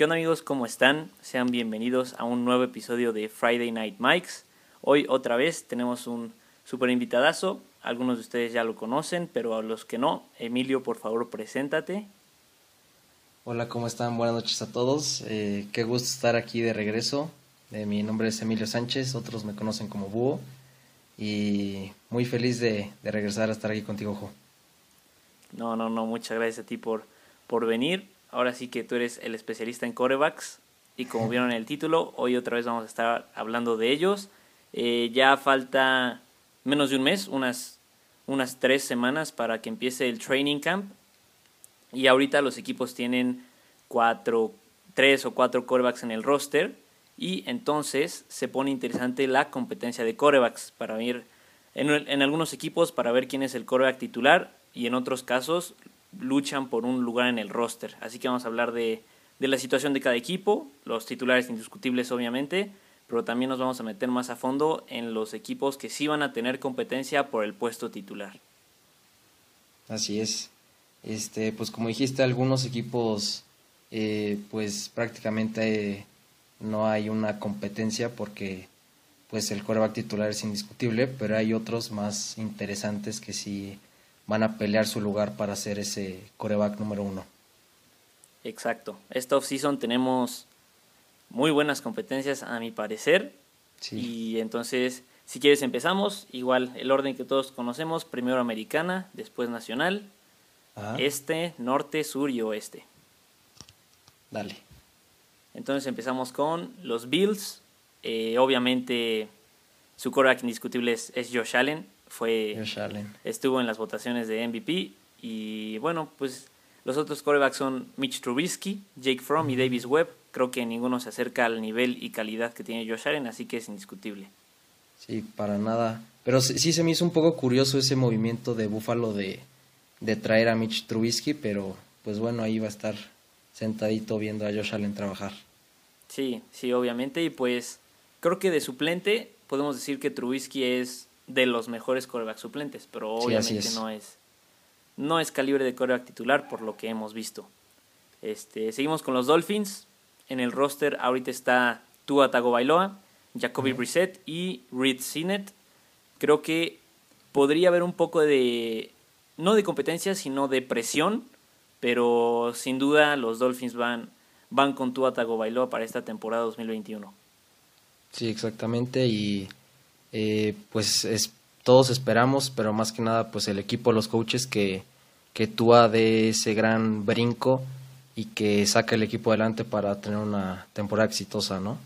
¿Qué onda amigos? ¿Cómo están? Sean bienvenidos a un nuevo episodio de Friday Night Mikes. Hoy otra vez tenemos un super invitadazo. Algunos de ustedes ya lo conocen, pero a los que no, Emilio, por favor, preséntate. Hola, ¿cómo están? Buenas noches a todos. Eh, qué gusto estar aquí de regreso. Eh, mi nombre es Emilio Sánchez, otros me conocen como Búho. Y muy feliz de, de regresar a estar aquí contigo, Jo. No, no, no, muchas gracias a ti por, por venir. Ahora sí que tú eres el especialista en corebacks y como vieron en el título, hoy otra vez vamos a estar hablando de ellos. Eh, ya falta menos de un mes, unas, unas tres semanas para que empiece el training camp y ahorita los equipos tienen cuatro, tres o cuatro corebacks en el roster y entonces se pone interesante la competencia de corebacks para ver en, en algunos equipos para ver quién es el coreback titular y en otros casos luchan por un lugar en el roster. Así que vamos a hablar de, de la situación de cada equipo, los titulares indiscutibles obviamente, pero también nos vamos a meter más a fondo en los equipos que sí van a tener competencia por el puesto titular. Así es. Este, pues como dijiste, algunos equipos eh, pues prácticamente no hay una competencia porque pues el coreback titular es indiscutible, pero hay otros más interesantes que sí van a pelear su lugar para ser ese coreback número uno. Exacto. Esta offseason tenemos muy buenas competencias a mi parecer. Y entonces, si quieres empezamos, igual el orden que todos conocemos, primero americana, después nacional, este, norte, sur y oeste. Dale. Entonces empezamos con los Bills. Eh, obviamente su coreback indiscutible es Josh Allen fue estuvo en las votaciones de MVP y bueno, pues los otros corebacks son Mitch Trubisky, Jake Fromm y Davis Webb. Creo que ninguno se acerca al nivel y calidad que tiene Josh Allen, así que es indiscutible. Sí, para nada. Pero sí, se me hizo un poco curioso ese movimiento de Buffalo de, de traer a Mitch Trubisky, pero pues bueno, ahí va a estar sentadito viendo a Josh Allen trabajar. Sí, sí, obviamente. Y pues creo que de suplente podemos decir que Trubisky es de los mejores coreback suplentes, pero obviamente no es no es calibre de coreback titular por lo que hemos visto. Este, seguimos con los Dolphins. En el roster ahorita está Tua Tagovailoa, Jacoby Brissett y Reed Sinet. Creo que podría haber un poco de no de competencia, sino de presión, pero sin duda los Dolphins van van con Tua Tagovailoa para esta temporada 2021. Sí, exactamente y eh, pues es, todos esperamos, pero más que nada pues el equipo, los coaches que, que Tua de ese gran brinco y que saque el equipo adelante para tener una temporada exitosa, ¿no?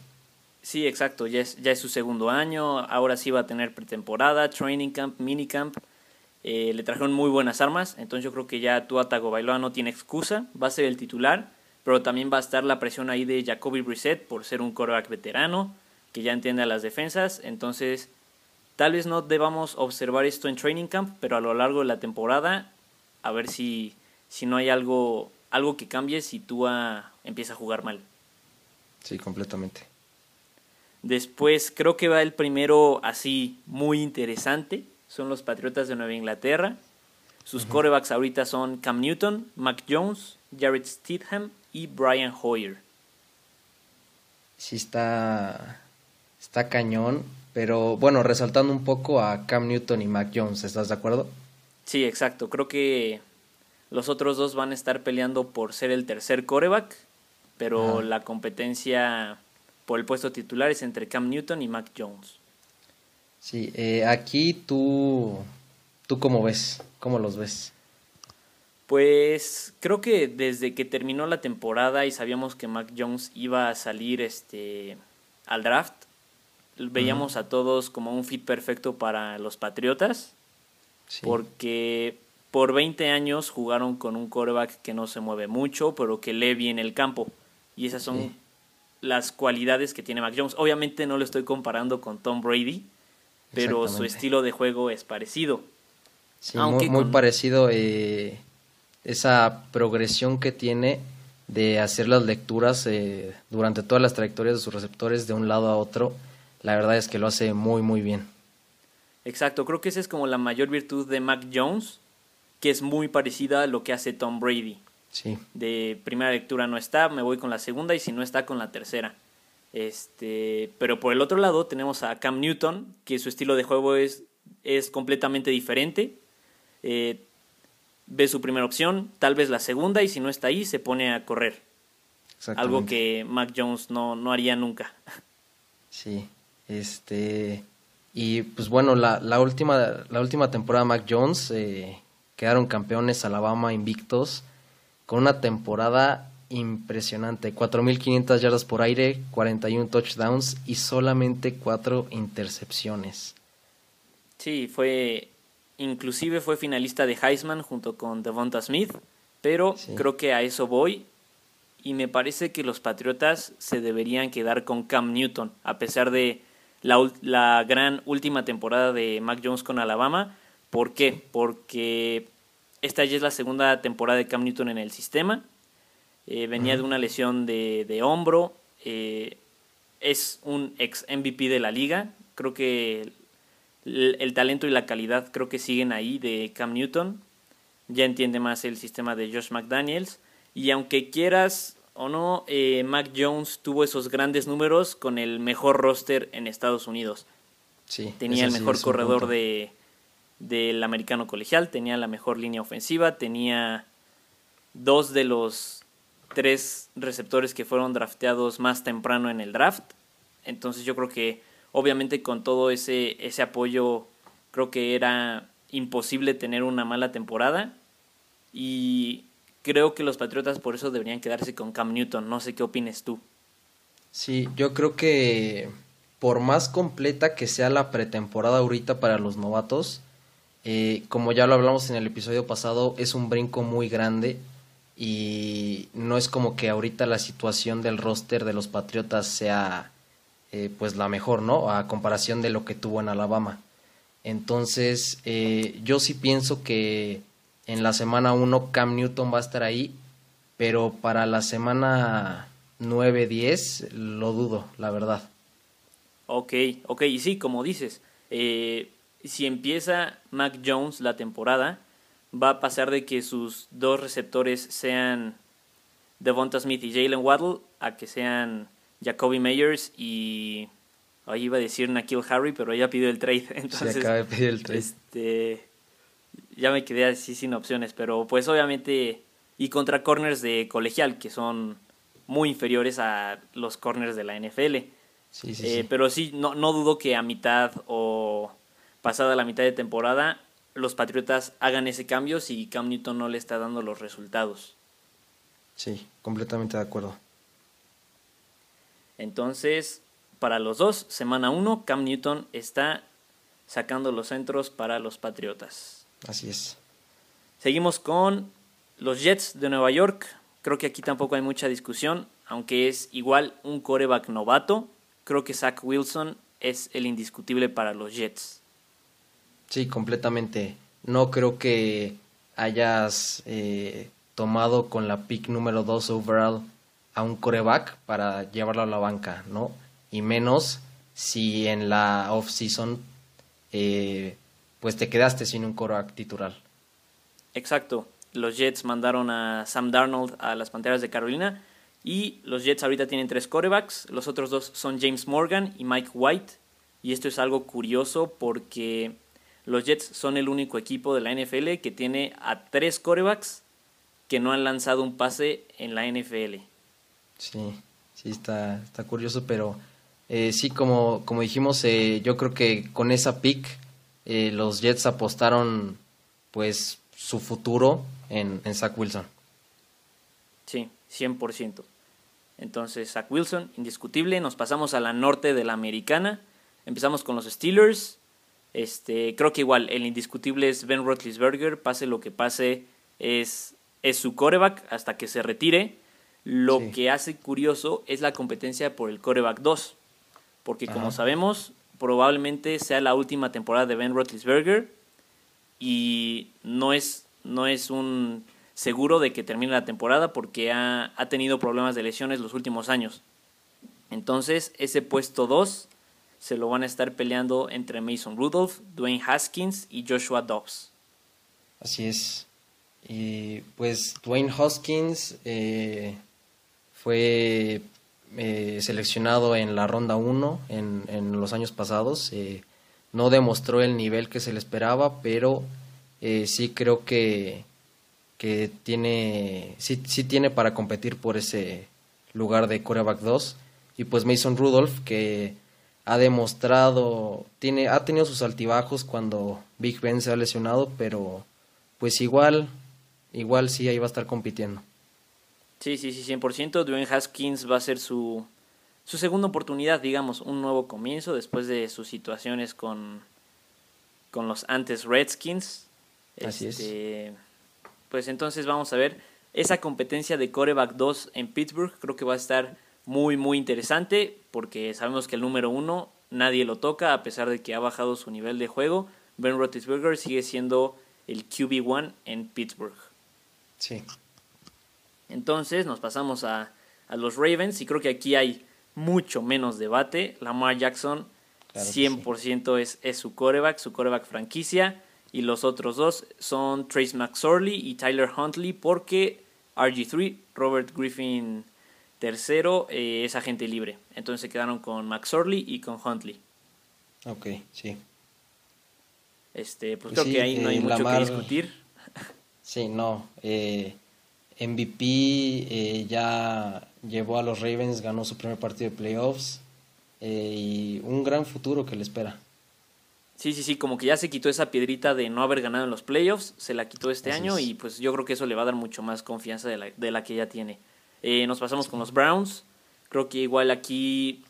Sí, exacto, ya es, ya es su segundo año, ahora sí va a tener pretemporada, training camp, minicamp, eh, le trajeron muy buenas armas, entonces yo creo que ya Tua Tagovailoa no tiene excusa, va a ser el titular, pero también va a estar la presión ahí de Jacoby Brissett por ser un quarterback veterano, que ya entiende a las defensas, entonces Tal vez no debamos observar esto en training camp, pero a lo largo de la temporada, a ver si, si no hay algo, algo que cambie si Tua empieza a jugar mal. Sí, completamente. Después creo que va el primero así muy interesante. Son los Patriotas de Nueva Inglaterra. Sus corebacks ahorita son Cam Newton, Mac Jones, Jared Stidham y Brian Hoyer. Sí está, está cañón pero bueno, resaltando un poco a Cam Newton y Mac Jones, ¿estás de acuerdo? Sí, exacto. Creo que los otros dos van a estar peleando por ser el tercer coreback, pero la competencia por el puesto titular es entre Cam Newton y Mac Jones. Sí, eh, aquí tú, tú cómo ves, cómo los ves. Pues creo que desde que terminó la temporada y sabíamos que Mac Jones iba a salir este al draft, veíamos a todos como un fit perfecto para los Patriotas, porque por 20 años jugaron con un coreback que no se mueve mucho, pero que lee bien el campo. Y esas son las cualidades que tiene Mac Jones. Obviamente no lo estoy comparando con Tom Brady, pero su estilo de juego es parecido. Sí, muy, parecido eh, esa progresión que tiene de hacer las lecturas eh, durante todas las trayectorias de sus receptores de un lado a otro la verdad es que lo hace muy, muy bien. Exacto, creo que esa es como la mayor virtud de Mac Jones, que es muy parecida a lo que hace Tom Brady. Sí. De primera lectura no está, me voy con la segunda y si no está con la tercera. Este, pero por el otro lado tenemos a Cam Newton, que su estilo de juego es, es completamente diferente. Eh, ve su primera opción, tal vez la segunda, y si no está ahí, se pone a correr. Algo que Mac Jones no, no haría nunca. Sí, este. Y pues bueno, la, la última, la última temporada Mac Jones eh, quedaron campeones Alabama invictos con una temporada impresionante. 4.500 yardas por aire, 41 touchdowns y solamente 4 intercepciones. Sí, fue inclusive fue finalista de Heisman junto con Devonta Smith, pero creo que a eso voy y me parece que los Patriotas se deberían quedar con Cam Newton, a pesar de la, la gran última temporada de Mac Jones con Alabama. ¿Por qué? Porque esta ya es la segunda temporada de Cam Newton en el sistema. Eh, venía de una lesión de, de hombro. Eh, es un ex MVP de la liga. Creo que el, talento y la calidad creo que siguen ahí de Cam Newton. Ya entiende más el sistema de Josh McDaniels. Y aunque quieras o no, eh, Mac Jones tuvo esos grandes números con el mejor roster en Estados Unidos. Sí, tenía el mejor corredor de, del americano colegial, tenía la mejor línea ofensiva, tenía dos de los tres receptores que fueron drafteados más temprano en el draft. Entonces yo creo que obviamente con todo ese, ese apoyo creo que era imposible tener una mala temporada. Y creo que los Patriotas por eso deberían quedarse con Cam Newton. No sé qué opines tú. Sí, yo creo que por más completa que sea la pretemporada ahorita para los novatos, eh, como ya lo hablamos en el episodio pasado, es un brinco muy grande y no es como que ahorita la situación del roster de los Patriotas sea eh, pues la mejor, ¿no? A comparación de lo que tuvo en Alabama. Entonces, eh, yo sí pienso que en la semana 1 Cam Newton va a estar ahí, pero para la semana 9-10 lo dudo, la verdad. Ok, ok, y sí, como dices, eh, si empieza Mac Jones la temporada, va a pasar de que sus dos receptores sean Devonta Smith y Jalen Waddle a que sean Jacoby Meyers y ahí iba a decir Nakil Harry, pero ella pidió el trade. Entonces, acaba de pedir el trade. Este, ya me quedé así sin opciones, pero pues obviamente y contra corners de colegial que son muy inferiores a los corners de la NFL. Sí, sí, eh, sí. Pero sí, no, no dudo que a mitad o pasada la mitad de temporada los Patriotas hagan ese cambio si Cam Newton no le está dando los resultados. Sí, completamente de acuerdo. Entonces, para los dos, semana 1, Cam Newton está sacando los centros para los Patriotas. Así es. Seguimos con los Jets de Nueva York. Creo que aquí tampoco hay mucha discusión, aunque es igual un coreback novato. Creo que Zach Wilson es el indiscutible para los Jets. Sí, completamente. No creo que hayas eh, tomado con la pick número 2 overall a un coreback para llevarlo a la banca, ¿no? Y menos si en la off-season eh, pues te quedaste sin un coreback titular. Exacto. Los Jets mandaron a Sam Darnold a las Panteras de Carolina y los Jets ahorita tienen tres corebacks. Los otros dos son James Morgan y Mike White. Y esto es algo curioso porque los Jets son el único equipo de la NFL que tiene a tres corebacks que no han lanzado un pase en la NFL. Sí, sí, está, está curioso, pero eh, sí, como, como dijimos, eh, yo creo que con esa pick eh, los Jets apostaron pues su futuro en, en Zach Wilson. Sí, 100%. Entonces, Zach Wilson, indiscutible. Nos pasamos a la norte de la americana. Empezamos con los Steelers. Este, creo que igual, el indiscutible es Ben Roethlisberger. Pase lo que pase, es, es su coreback hasta que se retire. Lo que hace curioso es la competencia por el coreback 2. Porque como sabemos, probablemente sea la última temporada de Ben Roethlisberger. Y no es, no es un seguro de que termine la temporada porque ha, ha tenido problemas de lesiones los últimos años. Entonces, ese puesto 2 se lo van a estar peleando entre Mason Rudolph, Dwayne Haskins y Joshua Dobbs. Así es. Y pues Dwayne Hoskins eh, fue eh, seleccionado en la ronda 1 en, en, los años pasados. Eh, no demostró el nivel que se le esperaba, pero sí creo que, que tiene, sí, sí tiene para competir por ese lugar de coreback 2. Y pues Mason Rudolph, que ha demostrado, tiene, ha tenido sus altibajos cuando Big Ben se ha lesionado, pero pues igual, igual sí ahí va a estar compitiendo. Sí, sí, sí, 100%. Dwayne Haskins va a ser su, su segunda oportunidad, digamos, un nuevo comienzo después de sus situaciones con, con los antes Redskins. Así es. Este, pues entonces vamos a ver esa competencia de coreback 2 en Pittsburgh. Creo que va a estar muy, muy interesante porque sabemos que el número uno nadie lo toca a pesar de que ha bajado su nivel de juego. Ben Roethlisberger sigue siendo el QB1 en Pittsburgh. Sí. Entonces nos pasamos a, a, los Ravens y creo que aquí hay mucho menos debate. Lamar Jackson 100% es, es su coreback, su coreback franquicia. Y los otros dos son Trace McSorley y Tyler Huntley porque RG3, Robert Griffin Tercero eh, es agente libre. Entonces se quedaron con McSorley y con Huntley. Ok, sí. Este, pues, pues creo que ahí no hay eh, mucho que discutir. Sí, no. Eh, MVP eh, ya llevó a los Ravens, ganó su primer partido de playoffs y un gran futuro que le espera. Sí, sí, sí, como que ya se quitó esa piedrita de no haber ganado en los playoffs, se la quitó este año y pues yo creo que eso le va a dar mucho más confianza de la, de la que ya tiene. Eh, nos pasamos con los Browns. Creo que igual aquí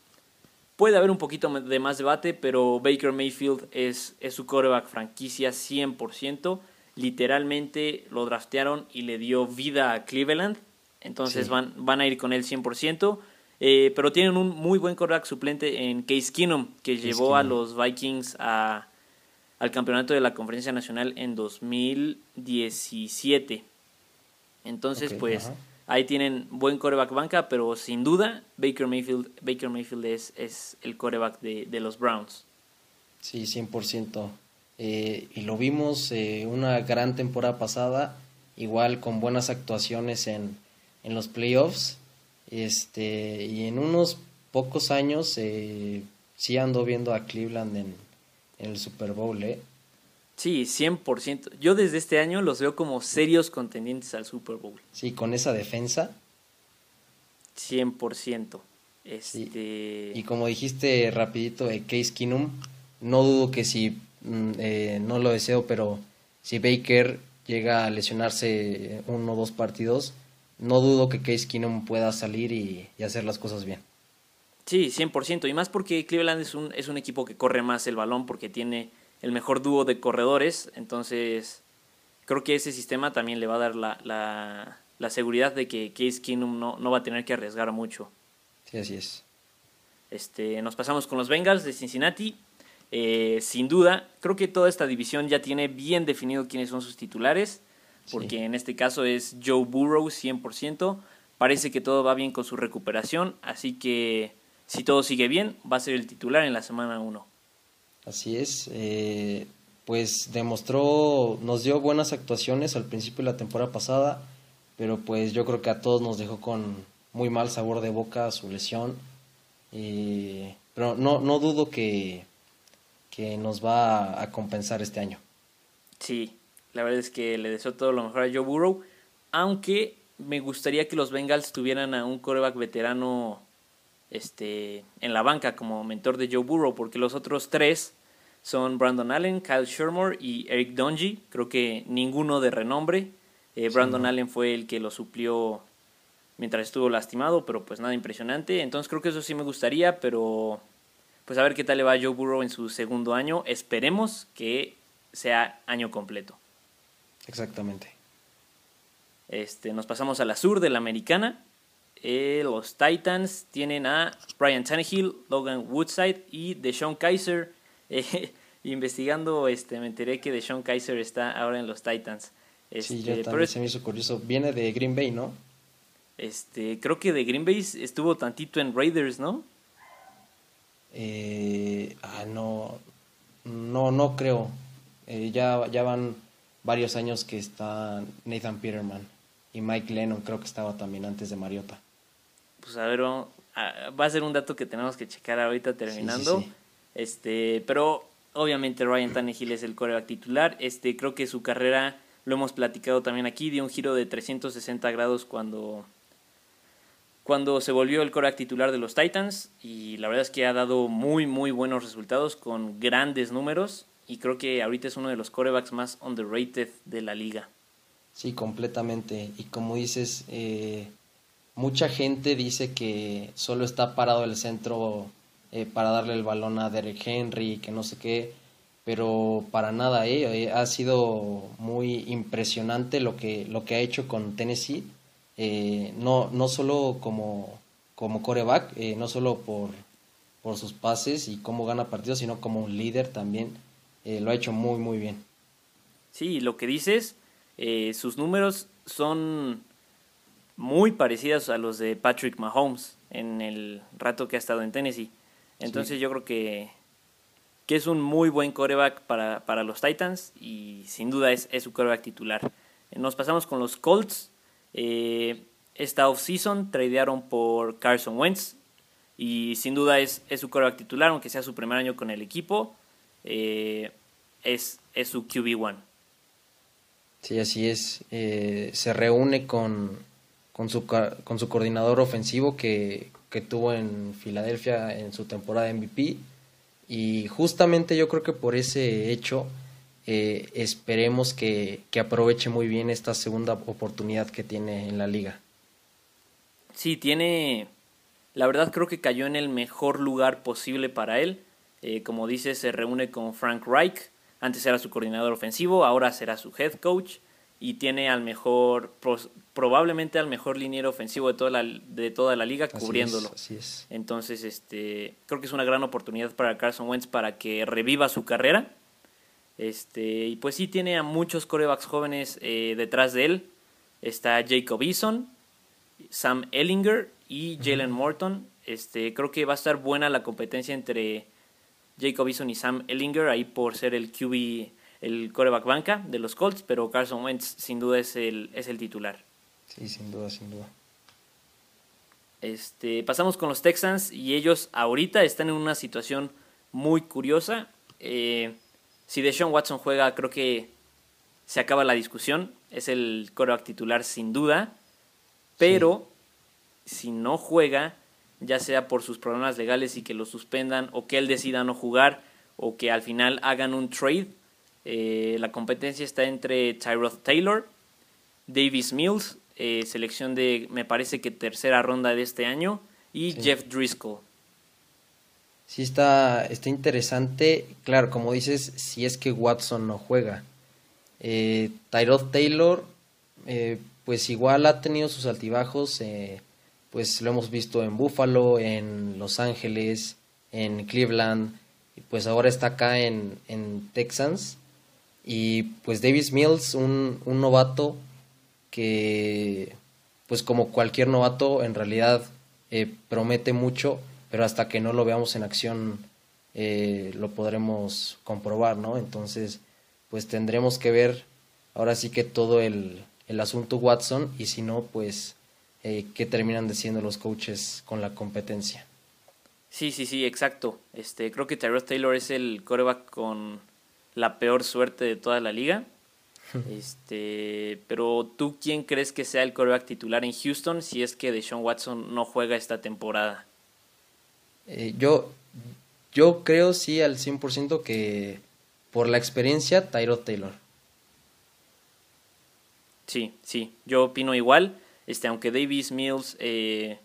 puede haber un poquito de más debate, pero Baker Mayfield es, es su coreback franquicia 100%. Literalmente lo draftearon y le dio vida a Cleveland. Entonces van, van a ir con él 100%. Eh, pero tienen un muy buen coreback suplente en Case Keenum, que llevó a los Vikings a, al campeonato de la Conferencia Nacional en 2017. Entonces, pues... Ahí tienen buen coreback banca, pero sin duda Baker Mayfield, Baker Mayfield es, es el coreback de, de, los Browns. Sí, 100%. Eh, y lo vimos eh, una gran temporada pasada, igual con buenas actuaciones en, en los playoffs. Este, y en unos pocos años eh, sí ando viendo a Cleveland en, en el Super Bowl. ¿eh? Sí, 100%. Yo desde este año los veo como serios contendientes al Super Bowl. Sí, con esa defensa. 100%. Este... Y como dijiste rapidito de Case Keenum, no dudo que si, eh, no lo deseo, pero si Baker llega a lesionarse uno o dos partidos, no dudo que Case Keenum pueda salir y, y, hacer las cosas bien. Sí, 100%. Y más porque Cleveland es un, es un equipo que corre más el balón porque tiene el mejor dúo de corredores, entonces creo que ese sistema también le va a dar la, la, la seguridad de que Case Keenum no, no va a tener que arriesgar mucho. Sí, así es. Este, nos pasamos con los Bengals de Cincinnati. Eh, sin duda, creo que toda esta división ya tiene bien definido quiénes son sus titulares, porque en este caso es Joe Burrow 100%. Parece que todo va bien con su recuperación, así que si todo sigue bien, va a ser el titular en la semana 1. Así es, eh, pues demostró, nos dio buenas actuaciones al principio de la temporada pasada, pero pues yo creo que a todos nos dejó con muy mal sabor de boca su lesión. pero no, no dudo que, que nos va a, compensar este año. Sí, la verdad es que le deseo todo lo mejor a Joe Burrow, aunque me gustaría que los Bengals tuvieran a un coreback veterano este, en la banca como mentor de Joe Burrow, porque los otros tres son Brandon Allen, Kyle Shermore y Eric Dungy. Creo que ninguno de renombre. Eh, Brandon Allen fue el que lo suplió mientras estuvo lastimado, pero pues nada impresionante. Entonces creo que eso sí me gustaría, pero pues a ver qué tal le va a Joe Burrow en su segundo año. Esperemos que sea año completo. Exactamente. Este, nos pasamos a la sur de la americana. Eh, los Titans tienen a Brian Tannehill, Logan Woodside y Deshaun Kaiser. Eh, investigando, este, me enteré que Deshaun Kaiser está ahora en los Titans. Este, sí, yo también se me hizo curioso. Viene de Green Bay, ¿no? Este, creo que de Green Bay estuvo tantito en Raiders, ¿no? Eh, ah, no, no, no creo. ya, ya van varios años que está Nathan Peterman y Mike Lennon creo que estaba también antes de Mariota. Pues a ver, va a ser un dato que tenemos que checar ahorita terminando. Este, pero obviamente Ryan Tannehill es el coreback titular. Este, creo que su carrera, lo hemos platicado también aquí, dio un giro de 360 grados cuando, cuando se volvió el coreback titular de los Titans. Y la verdad es que ha dado muy, muy buenos resultados con grandes números. Y creo que ahorita es uno de los corebacks más underrated de la liga. Sí, completamente. Y como dices, eh, mucha gente dice que solo está parado el centro eh, para darle el balón a Derek Henry, que no sé qué, pero para nada, eh, eh ha sido muy impresionante lo que, lo que ha hecho con Tennessee, eh, no, no solo como, como coreback, no solo por, por sus pases y cómo gana partidos, sino como un líder también, lo ha hecho muy, muy bien. Sí, lo que dices, sus números son muy parecidos a los de Patrick Mahomes en el rato que ha estado en Tennessee. Entonces yo creo que, que es un muy buen coreback para, para los Titans y sin duda es, es su coreback titular. Nos pasamos con los Colts. Eh, esta offseason tradearon por Carson Wentz y sin duda es, es su coreback titular, aunque sea su primer año con el equipo. Eh, es, es su QB1. Sí, así es. Eh, se reúne con, con, su, con su coordinador ofensivo que, que tuvo en Filadelfia en su temporada MVP. Y justamente yo creo que por ese hecho eh, esperemos que, aproveche muy bien esta segunda oportunidad que tiene en la liga. Sí, tiene, la verdad creo que cayó en el mejor lugar posible para él. Eh, como dice, se reúne con Frank Reich, antes era su coordinador ofensivo, ahora será su head coach y tiene al mejor, probablemente al mejor liniero ofensivo de toda la, de toda la liga cubriéndolo. Entonces, este, creo que es una gran oportunidad para Carson Wentz para que reviva su carrera. Este, y pues sí, tiene a muchos corebacks jóvenes eh, detrás de él. Está Jacob Eason, Sam Ellinger y Jalen Morton. Este, creo que va a estar buena la competencia entre Jacob Eason y Sam Ellinger ahí por ser el QB el coreback banca de los Colts, pero Carson Wentz sin duda es el, es el titular. Sí, sin duda, sin duda. Este, pasamos con los Texans y ellos ahorita están en una situación muy curiosa. Eh, si Deshaun Watson juega, creo que se acaba la discusión. Es el coreback titular sin duda. Pero si no juega, ya sea por sus problemas legales y que lo suspendan, o que él decida no jugar, o que al final hagan un trade, eh, la competencia está entre Tyrod Taylor, Davis Mills, eh, selección de, me parece que tercera ronda de este año, y Jeff Driscoll. Sí, está, está interesante. Claro, como dices, si es que Watson no juega. Eh, Tyrod Taylor, eh, pues igual ha tenido sus altibajos. pues lo hemos visto en Buffalo, en Los Ángeles, en Cleveland, pues ahora está acá en, en Texans. Y pues Davis Mills, un, un novato que, pues como cualquier novato, en realidad eh, promete mucho, pero hasta que no lo veamos en acción eh, lo podremos comprobar, ¿no? Entonces, pues tendremos que ver ahora sí que todo el, el asunto Watson y si no, pues eh, qué terminan diciendo los coaches con la competencia. Sí, sí, sí, exacto. Este, creo que Tyrod Taylor es el coreback con la peor suerte de toda la liga. Este, pero tú quién crees que sea el coreback titular en Houston si es que Deshaun Watson no juega esta temporada? Eh, yo, yo creo sí al 100% que por la experiencia Tyrod Taylor. Sí, sí, yo opino igual. Este, aunque Davis Mills, eh,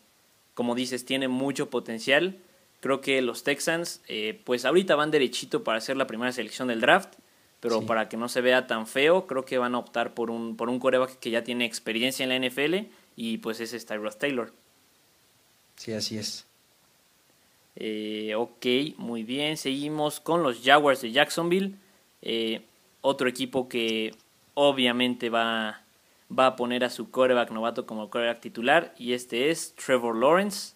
como dices, tiene mucho potencial, Creo que los Texans, eh, pues ahorita van derechito para hacer la primera selección del draft, pero para que no se vea tan feo, creo que van a optar por un, por un coreback que ya tiene experiencia en la NFL y pues ese es Tyrod Taylor. Sí, así es. Eh, ok, muy bien. Seguimos con los Jaguars de Jacksonville. Eh, otro equipo que obviamente va, va a poner a su coreback novato como coreback titular y este es Trevor Lawrence.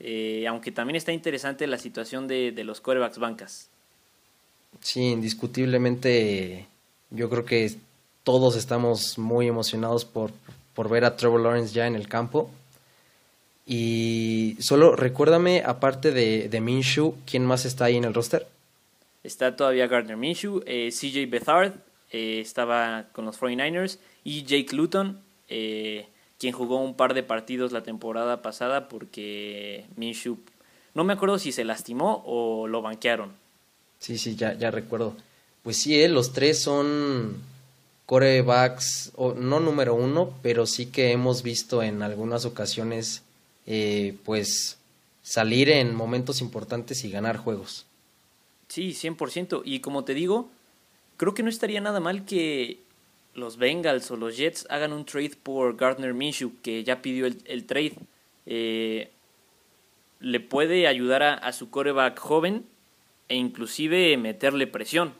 Eh, aunque también está interesante la situación de, los corebacks bancas. Sí, indiscutiblemente yo creo que todos estamos muy emocionados por, por ver a Trevor Lawrence ya en el campo. Y solo recuérdame, aparte de, de Minshew, ¿quién más está ahí en el roster? Está todavía Gardner Minshew, eh, CJ Bethard, eh, estaba con los 49ers, y Jake Luton, eh, quien jugó un par de partidos la temporada pasada porque Minshew, no me acuerdo si se lastimó o lo banquearon. Sí, sí, ya, ya recuerdo. Pues sí, los tres son corebacks, o, no número uno, pero sí que hemos visto en algunas ocasiones eh, pues salir en momentos importantes y ganar juegos. Sí, 100%. Y como te digo, creo que no estaría nada mal que los Bengals o los Jets hagan un trade por Gardner Minshew, que ya pidió el, trade. Eh, le puede ayudar a, su coreback joven e inclusive meterle presión.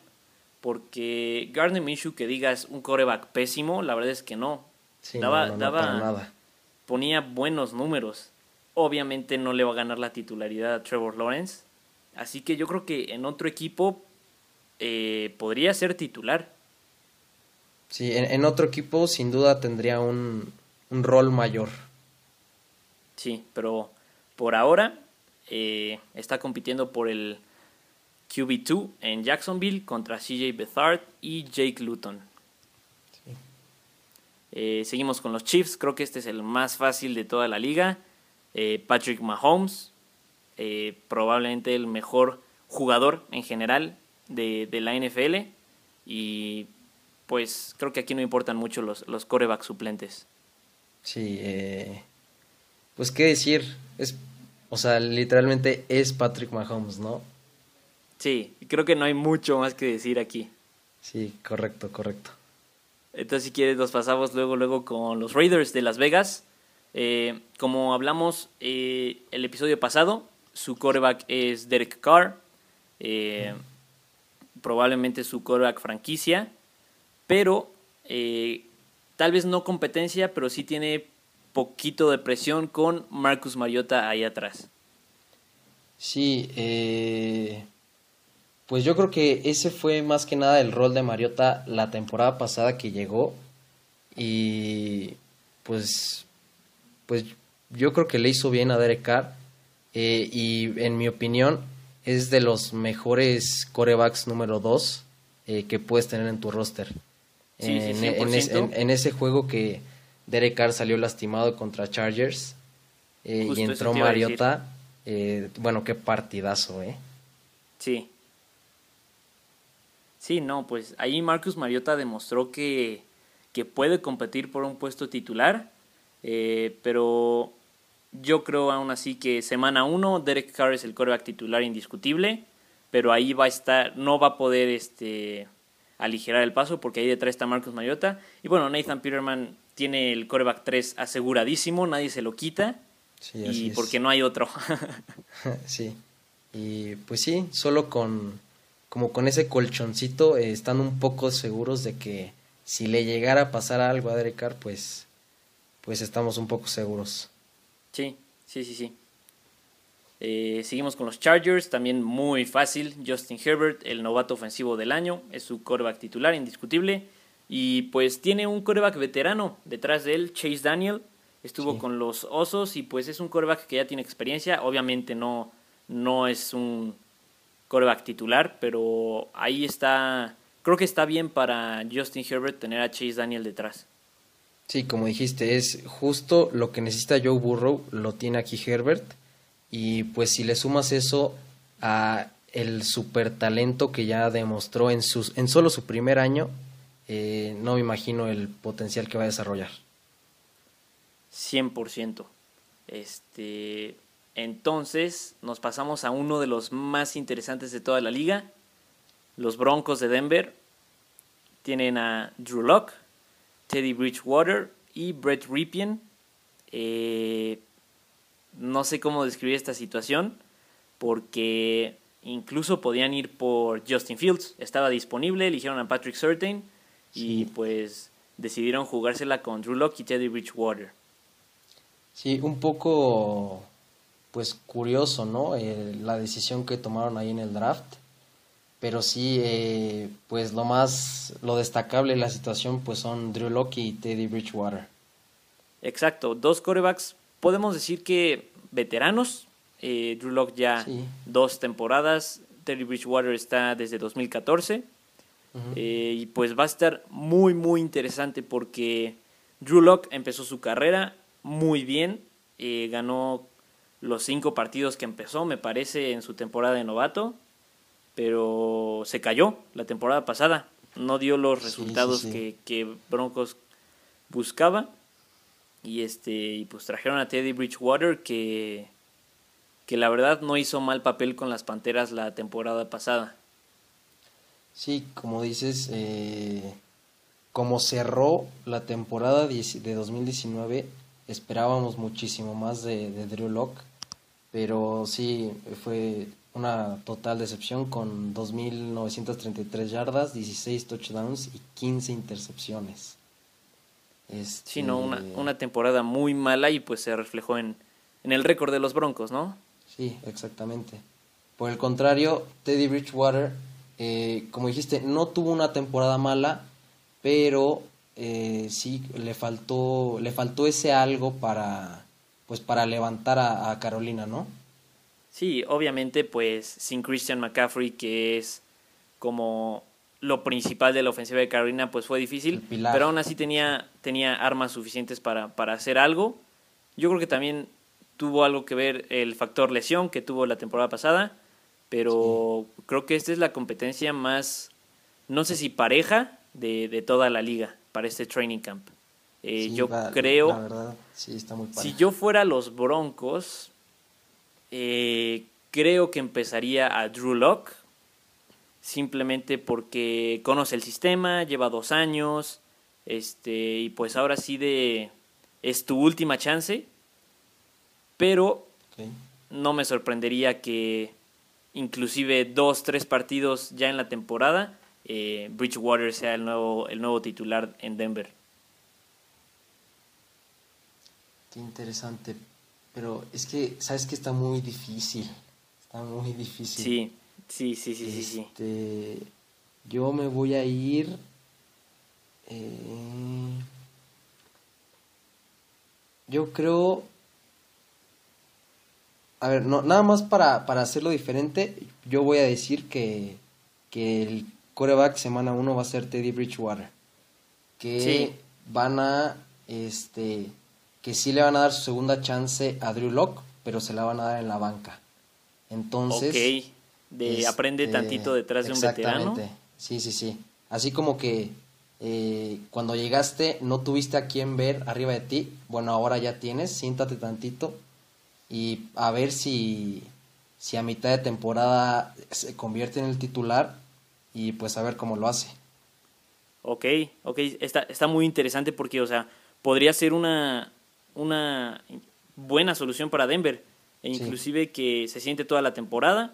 Porque Gardner Minshew, que digas un coreback pésimo, la verdad es que no. daba, nada. Ponía buenos números obviamente no le va a ganar la titularidad a Trevor Lawrence. Así que yo creo que en otro equipo eh, podría ser titular. Sí, en, otro equipo sin duda tendría un, rol mayor. Sí, pero por ahora eh, está compitiendo por el QB2 en Jacksonville contra CJ Bethard y Jake Luton. Eh, seguimos con los Chiefs, creo que este es el más fácil de toda la liga. Eh, Patrick Mahomes, eh, probablemente el mejor jugador en general de, la NFL. Y pues creo que aquí no importan mucho los, los corebacks suplentes. Sí, eh, pues qué decir, es, o sea, literalmente es Patrick Mahomes, ¿no? Sí, creo que no hay mucho más que decir aquí. Sí, correcto, correcto. Entonces, si quieres, nos pasamos luego, luego con los Raiders de Las Vegas. Eh, como hablamos eh, el episodio pasado, su coreback es Derek Carr, eh, probablemente su coreback franquicia, pero tal vez no competencia, pero sí tiene poquito de presión con Marcus Mariota ahí atrás. Sí, pues yo creo que ese fue más que nada el rol de Mariota la temporada pasada que llegó y pues pues yo creo que le hizo bien a Derek Carr eh, y en mi opinión es de los mejores corebacks número 2 eh, que puedes tener en tu roster. en, ese juego que Derek Carr salió lastimado contra Chargers eh, y entró Mariota, bueno, qué partidazo, ¿eh? Sí. Sí, no, pues ahí Marcus Mariota demostró que, que puede competir por un puesto titular eh, pero yo creo aún así que semana 1 Derek Carr es el coreback titular indiscutible, pero ahí va a estar, no va a poder este, aligerar el paso porque ahí detrás está Marcus Mariota. Y bueno, Nathan Peterman tiene el coreback 3 aseguradísimo, nadie se lo quita. y porque no hay otro. sí. Y pues sí, solo con como con ese colchoncito eh, están un poco seguros de que si le llegara a pasar algo a Derek Carr, pues pues estamos un poco seguros. Sí, sí, sí, sí. Eh, seguimos con los Chargers, también muy fácil. Justin Herbert, el novato ofensivo del año, es su coreback titular, indiscutible. Y pues tiene un coreback veterano detrás de él, Chase Daniel. Estuvo con los Osos y pues es un coreback que ya tiene experiencia. Obviamente no, no es un coreback titular, pero ahí está. Creo que está bien para Justin Herbert tener a Chase Daniel detrás. Sí, como dijiste, es justo lo que necesita Joe Burrow, lo tiene aquí Herbert. Y pues si le sumas eso a el super talento que ya demostró en, sus, en solo su primer año, eh, no me imagino el potencial que va a desarrollar. 100%. Este, entonces nos pasamos a uno de los más interesantes de toda la liga. Los Broncos de Denver tienen a Drew Locke, Teddy Bridgewater y Brett Ripien. Eh, no sé cómo describir esta situación porque incluso podían ir por Justin Fields. Estaba disponible, eligieron a Patrick Surtain y pues decidieron jugársela con Drew Locke y Teddy Bridgewater. Sí, un poco pues curioso, ¿no? la decisión que tomaron ahí en el draft. Pero sí, eh, pues lo más, lo destacable de la situación pues son Drew Locke y Teddy Bridgewater. Exacto, dos corebacks, podemos decir que veteranos, eh, Drew Locke ya dos temporadas, Teddy Bridgewater está desde 2014, eh, y pues va a estar muy, muy interesante porque Drew Locke empezó su carrera muy bien, eh, ganó los cinco partidos que empezó, me parece, en su temporada de novato, pero se cayó la temporada pasada, no dio los resultados Que, Broncos buscaba. Y este y pues trajeron a Teddy Bridgewater que que la verdad no hizo mal papel con las Panteras la temporada pasada. Sí, como dices, eh, como cerró la temporada de 2019, esperábamos muchísimo más de, de Drew Locke, pero sí, fue una total decepción con 2.933 yardas, 16 touchdowns y 15 intercepciones. Este... Sí, no, una, una temporada muy mala y pues se reflejó en, en el récord de los Broncos, ¿no? Sí, exactamente. Por el contrario, Teddy Bridgewater, eh, como dijiste, no tuvo una temporada mala, pero eh, sí le faltó, le faltó ese algo para, pues para levantar a, Carolina, ¿no? Sí, obviamente, pues sin Christian McCaffrey, que es como lo principal de la ofensiva de Carolina, pues fue difícil, pero aún así tenía, tenía armas suficientes para, para hacer algo. Yo creo que también tuvo algo que ver el factor lesión que tuvo la temporada pasada, pero creo que esta es la competencia más, no sé si pareja, de, de toda la liga para este training camp. Eh, yo creo, si yo fuera los Broncos, eh, creo que empezaría a Drew Locke, simplemente porque conoce el sistema, lleva dos años, este, y pues ahora sí de, es tu última chance pero no me sorprendería que inclusive dos, tres partidos ya en la temporada, eh, Bridgewater sea el nuevo, el nuevo titular en Denver. Qué interesante. Pero es que, ¿sabes que Está muy difícil. Está muy difícil. Sí, sí, sí, sí, sí. Este, yo me voy a ir... Eh, yo creo a ver, no, nada más para, para hacerlo diferente, yo voy a decir que, que el coreback semana 1 va a ser Teddy Bridgewater. Que van a, este, que sí le van a dar su segunda chance a Drew Locke, pero se la van a dar en la banca. Entonces... Ok, de aprende este, tantito detrás de un veterano. Sí, sí, sí. Así como que eh, cuando llegaste no tuviste a quién ver arriba de ti, bueno, ahora ya tienes, siéntate tantito y a ver si, si a mitad de temporada se convierte en el titular y pues a ver cómo lo hace. Ok, ok, está, está muy interesante porque, o sea, podría ser una, una buena solución para Denver, e inclusive que se siente toda la temporada,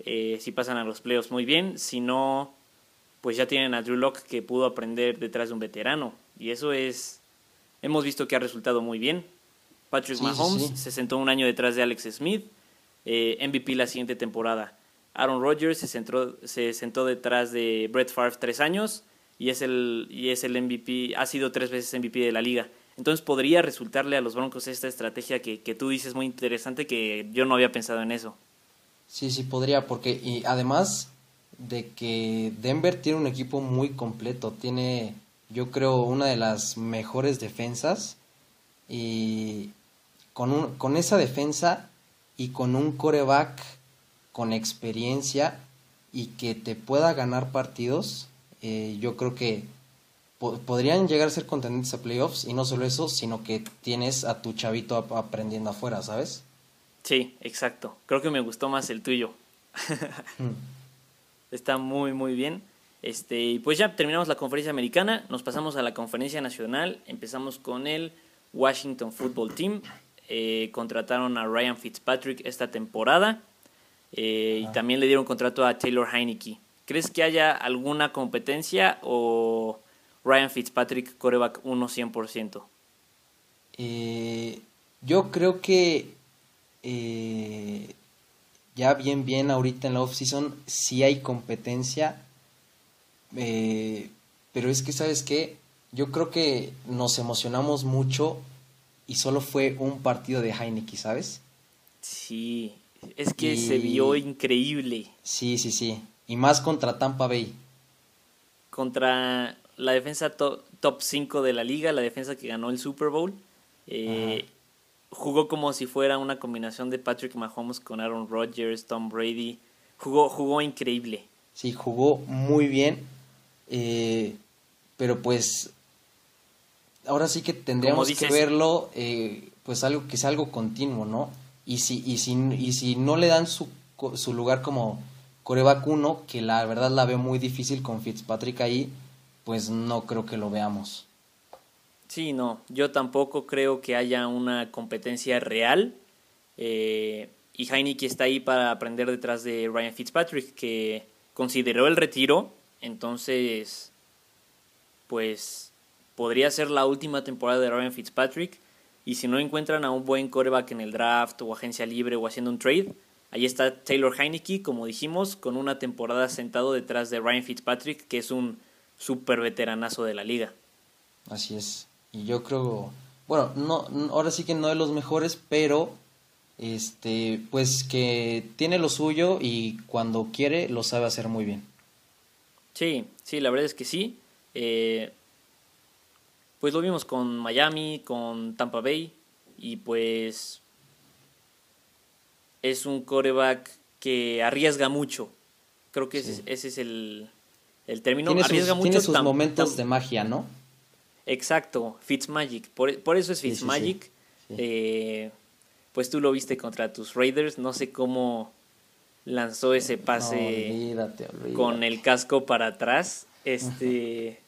eh, si pasan a los playoffs muy bien, si no, pues ya tienen a Drew Locke que pudo aprender detrás de un veterano, y eso es, hemos visto que ha resultado muy bien. Patrick Mahomes se sentó un año detrás de Alex Smith, eh, MVP la siguiente temporada. Aaron Rodgers se, centró, se sentó detrás de Brett Favre tres años y es, el, y es el MVP, ha sido tres veces MVP de la liga. Entonces podría resultarle a los Broncos esta estrategia que, que tú dices muy interesante que yo no había pensado en eso. Sí, sí, podría, porque y además de que Denver tiene un equipo muy completo, tiene yo creo una de las mejores defensas y con, un, con esa defensa y con un coreback con experiencia y que te pueda ganar partidos, eh, yo creo que podrían llegar a ser contendientes a playoffs y no solo eso, sino que tienes a tu chavito aprendiendo afuera, ¿sabes? Sí, exacto. Creo que me gustó más el tuyo. Mm. Está muy, muy bien. Este, y pues ya terminamos la conferencia americana, nos pasamos a la conferencia nacional, empezamos con el Washington Football Team. Eh, contrataron a Ryan Fitzpatrick esta temporada eh, y también le dieron contrato a Taylor Heineke. ¿Crees que haya alguna competencia o Ryan Fitzpatrick coreback 1 100%? Eh, yo creo que ya bien, bien ahorita en la off-season sí hay competencia, eh, pero es que, ¿sabes qué? Yo creo que nos emocionamos mucho y solo fue un partido de Heineken, ¿sabes? Sí, es que se vio increíble. Sí, sí, sí. Y más contra Tampa Bay. Contra la defensa top 5 de la liga, la defensa que ganó el Super Bowl. Eh, jugó como si fuera una combinación de Patrick Mahomes con Aaron Rodgers, Tom Brady. Jugó, jugó increíble. Sí, jugó muy bien. Eh, pero pues ahora sí que tendríamos que verlo, eh, pues algo que sea algo continuo, ¿no? Y si, y si, y si no le dan su, su lugar como coreback 1, que la verdad la veo muy difícil con Fitzpatrick ahí, pues no creo que lo veamos. Sí, no, yo tampoco creo que haya una competencia real. Eh, y Heineken está ahí para aprender detrás de Ryan Fitzpatrick, que consideró el retiro, entonces, pues podría ser la última temporada de Ryan Fitzpatrick. Y si no encuentran a un buen coreback en el draft o agencia libre o haciendo un trade, ahí está Taylor Heineke, como dijimos, con una temporada sentado detrás de Ryan Fitzpatrick, que es un super veteranazo de la liga. Así es. Y yo creo, bueno, no, ahora sí que no de los mejores, pero este, pues que tiene lo suyo y cuando quiere lo sabe hacer muy bien. Sí, sí, la verdad es que sí. Eh, pues lo vimos con Miami, con Tampa Bay y pues es un coreback que arriesga mucho. Creo que ese, es el, el término. Tiene arriesga sus, mucho. Tiene sus momentos de magia, ¿no? Exacto, Fitzmagic. Por, por eso es Fitzmagic. Eh, pues tú lo viste contra tus Raiders. No sé cómo lanzó ese pase con el casco para atrás. Este.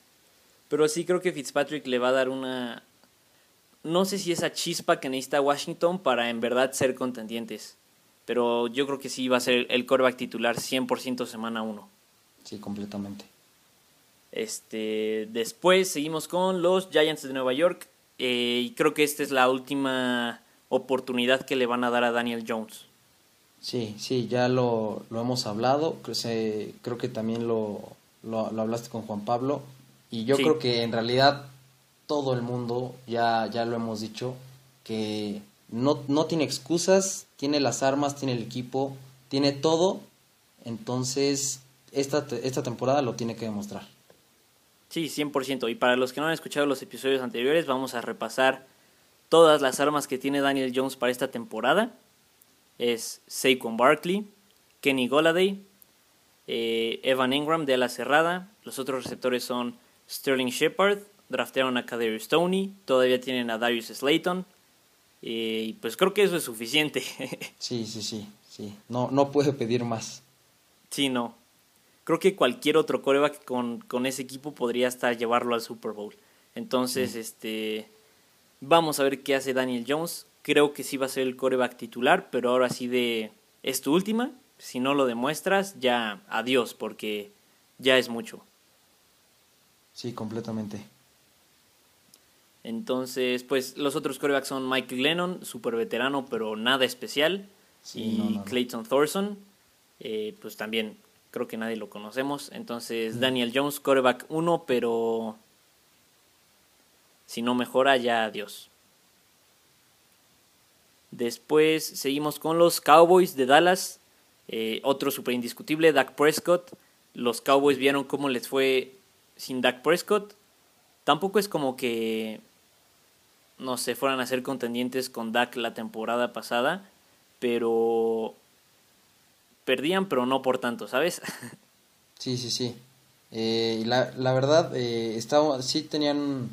Pero sí creo que Fitzpatrick le va a dar una... No sé si esa chispa que necesita Washington para en verdad ser contendientes. Pero yo creo que sí va a ser el coreback titular 100% semana 1. Sí, completamente. Este, después seguimos con los Giants de Nueva York. Eh, y creo que esta es la última oportunidad que le van a dar a Daniel Jones. Sí, sí, ya lo, lo hemos hablado. Creo, creo que también lo, lo, lo, hablaste con Juan Pablo. Y yo creo que en realidad todo el mundo, ya, ya lo hemos dicho, que no, no tiene excusas, tiene las armas, tiene el equipo, tiene todo. Entonces, esta, esta temporada lo tiene que demostrar. Sí, 100%. Y para los que no han escuchado los episodios anteriores, vamos a repasar todas las armas que tiene Daniel Jones para esta temporada. Es Saquon Barkley, Kenny Goladay, eh, Evan Ingram de la cerrada. Los otros receptores son Sterling Shepard, draftearon a Kader Stoney, todavía tienen a Darius Slayton. Eh, y pues creo que eso es suficiente. sí, sí, sí, sí. No, no puede pedir más. Sí, no. Creo que cualquier otro coreback con, con ese equipo podría hasta llevarlo al Super Bowl. Entonces, este vamos a ver qué hace Daniel Jones. Creo que sí va a ser el coreback titular, pero ahora sí de es tu última. Si no lo demuestras, ya adiós, porque ya es mucho. Sí, completamente. Entonces, pues los otros corebacks son Mike Lennon, súper veterano, pero nada especial. y Clayton Thorson, eh, pues también creo que nadie lo conocemos. Entonces, Daniel Jones, coreback 1, pero si no mejora, ya adiós. Después seguimos con los Cowboys de Dallas. Eh, otro súper indiscutible, Dak Prescott. Los Cowboys vieron cómo les fue sin Dak Prescott, tampoco es como que no se fueran a ser contendientes con Dak la temporada pasada, pero perdían, pero no por tanto, ¿sabes? Sí, sí, sí. Eh, la, la, verdad, eh, estaba, sí tenían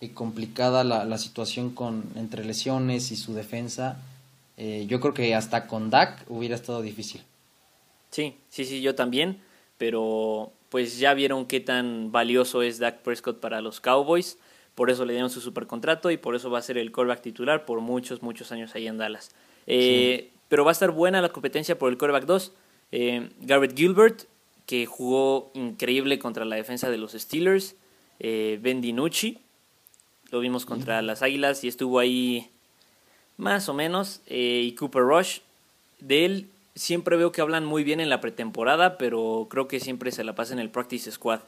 eh, complicada la, la, situación con entre lesiones y su defensa. Eh, yo creo que hasta con Dak hubiera estado difícil. Sí, sí, sí, yo también, pero pues ya vieron qué tan valioso es Dak Prescott para los Cowboys. Por eso le dieron su supercontrato y por eso va a ser el callback titular por muchos, muchos años ahí en Dallas. Eh, pero va a estar buena la competencia por el quarterback 2. Eh, Garrett Gilbert, que jugó increíble contra la defensa de los Steelers. Eh, ben DiNucci, lo vimos contra las Águilas y estuvo ahí más o menos. Eh, y Cooper Rush. De él siempre veo que hablan muy bien en la pretemporada, pero creo que siempre se la pasa en el practice squad.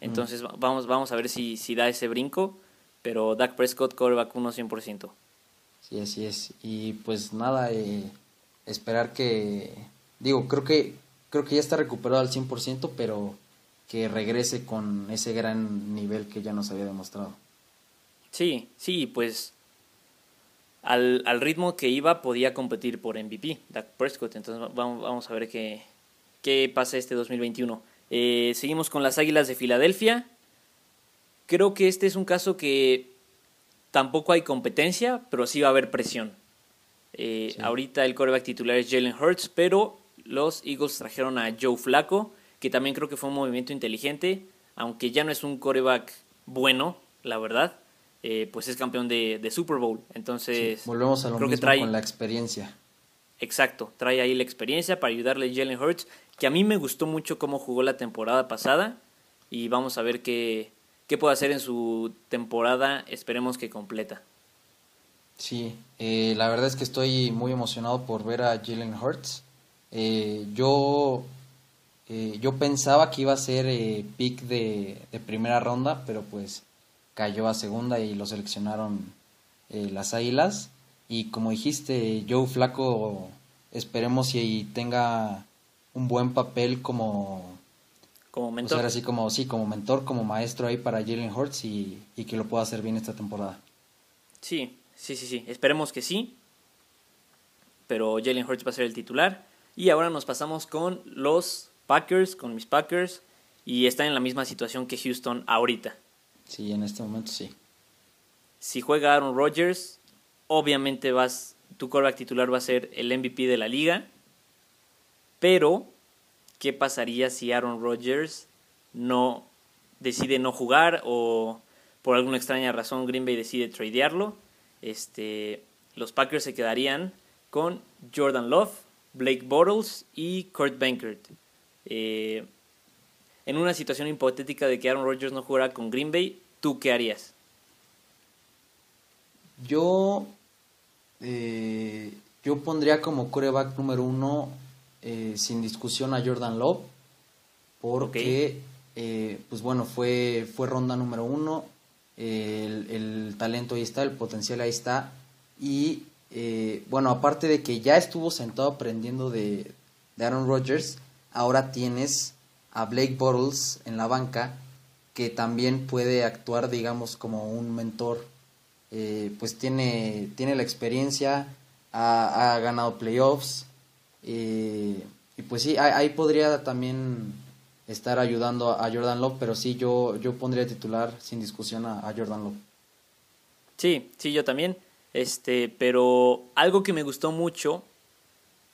Entonces vamos, vamos a ver si, si da ese brinco, pero Dak Prescott coreback 1 100%. Sí, así es. Y pues nada, eh, esperar que, digo, creo que, creo que ya está recuperado al 100%, pero que regrese con ese gran nivel que ya nos había demostrado. Sí, sí, pues al, al ritmo que iba podía competir por MVP, Dak Prescott. Entonces vamos, vamos a ver qué, qué pasa este 2021. Eh, seguimos con las Águilas de Filadelfia. Creo que este es un caso que tampoco hay competencia, pero sí va a haber presión. Eh, ahorita el coreback titular es Jalen Hurts, pero los Eagles trajeron a Joe Flaco, que también creo que fue un movimiento inteligente, aunque ya no es un coreback bueno, la verdad. Eh, pues es campeón de, Super Bowl. Entonces, volvemos a lo mismo con la experiencia. Exacto, trae ahí la experiencia para ayudarle a Jalen Hurts, que a mí me gustó mucho cómo jugó la temporada pasada y vamos a ver qué, qué puede hacer en su temporada, esperemos que completa. Sí, eh, la verdad es que estoy muy emocionado por ver a Jalen Hurts. Eh, yo, yo pensaba que iba a ser pick de, de primera ronda, pero pues cayó a segunda y lo seleccionaron eh, las Águilas. Y como dijiste, Joe Flaco, esperemos y tenga un buen papel como como mentor. así como sí, como mentor, como maestro ahí para Jalen Hurts y, y, que lo pueda hacer bien esta temporada. Sí, sí, sí, sí. Esperemos que sí. Pero Jalen Hurts va a ser el titular. Y ahora nos pasamos con los Packers, con mis Packers. Y están en la misma situación que Houston ahorita. Sí, en este momento sí. Si juega Aaron Rodgers, obviamente vas, tu quarterback titular va a ser el MVP de la liga. Pero, ¿qué pasaría si Aaron Rodgers no decide no jugar o por alguna extraña razón Green Bay decide tradearlo? Este, los Packers se quedarían con Jordan Love, Blake Bortles y Kurt Bankert. Eh, en una situación hipotética de que Aaron Rodgers no jugara con Green Bay, ¿tú qué harías? Yo, eh, yo pondría como coreback número uno, eh, sin discusión, a Jordan Love, porque, eh, pues bueno, fue, fue ronda número uno, el, talento ahí está, el potencial ahí está, y bueno, aparte de que ya estuvo sentado aprendiendo de, de Aaron Rodgers, ahora tienes a Blake Bortles en la banca, que también puede actuar, digamos, como un mentor. Eh, pues tiene, tiene la experiencia, ha, ganado playoffs. Eh, y pues sí, ahí, podría también estar ayudando a Jordan Love, pero sí, yo, yo pondría titular sin discusión a, Jordan Love. Sí, sí, yo también. Este, pero algo que me gustó mucho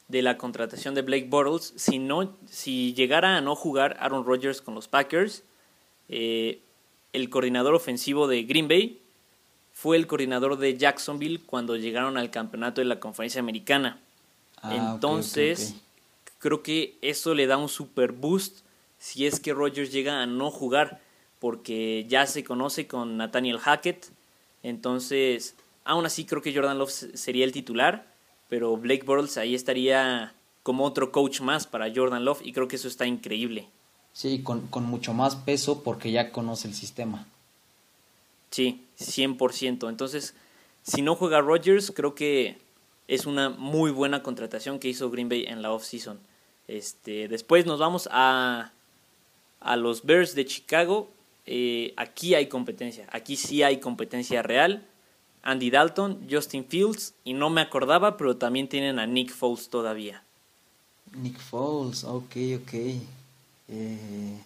de la contratación de Blake Bortles, si, no, si llegara a no jugar Aaron Rodgers con los Packers, eh, el coordinador ofensivo de Green Bay fue el coordinador de Jacksonville cuando llegaron al campeonato de la conferencia americana. Ah, Entonces, creo que eso le da un super boost si es que Rodgers llega a no jugar, porque ya se conoce con Nathaniel Hackett. Entonces, aún así creo que Jordan Love sería el titular pero Blake Bortles ahí estaría como otro coach más para Jordan Love y creo que eso está increíble. Sí, con, mucho más peso porque ya conoce el sistema. Sí, 100%. Entonces, si no juega Rodgers, creo que es una muy buena contratación que hizo Green Bay en la offseason. Este, después nos vamos a, a los Bears de Chicago. Eh, aquí hay competencia, aquí sí hay competencia real. Andy Dalton, Justin Fields y no me acordaba, pero también tienen a Nick Foles todavía. Nick Foles, ok, ok. Eh,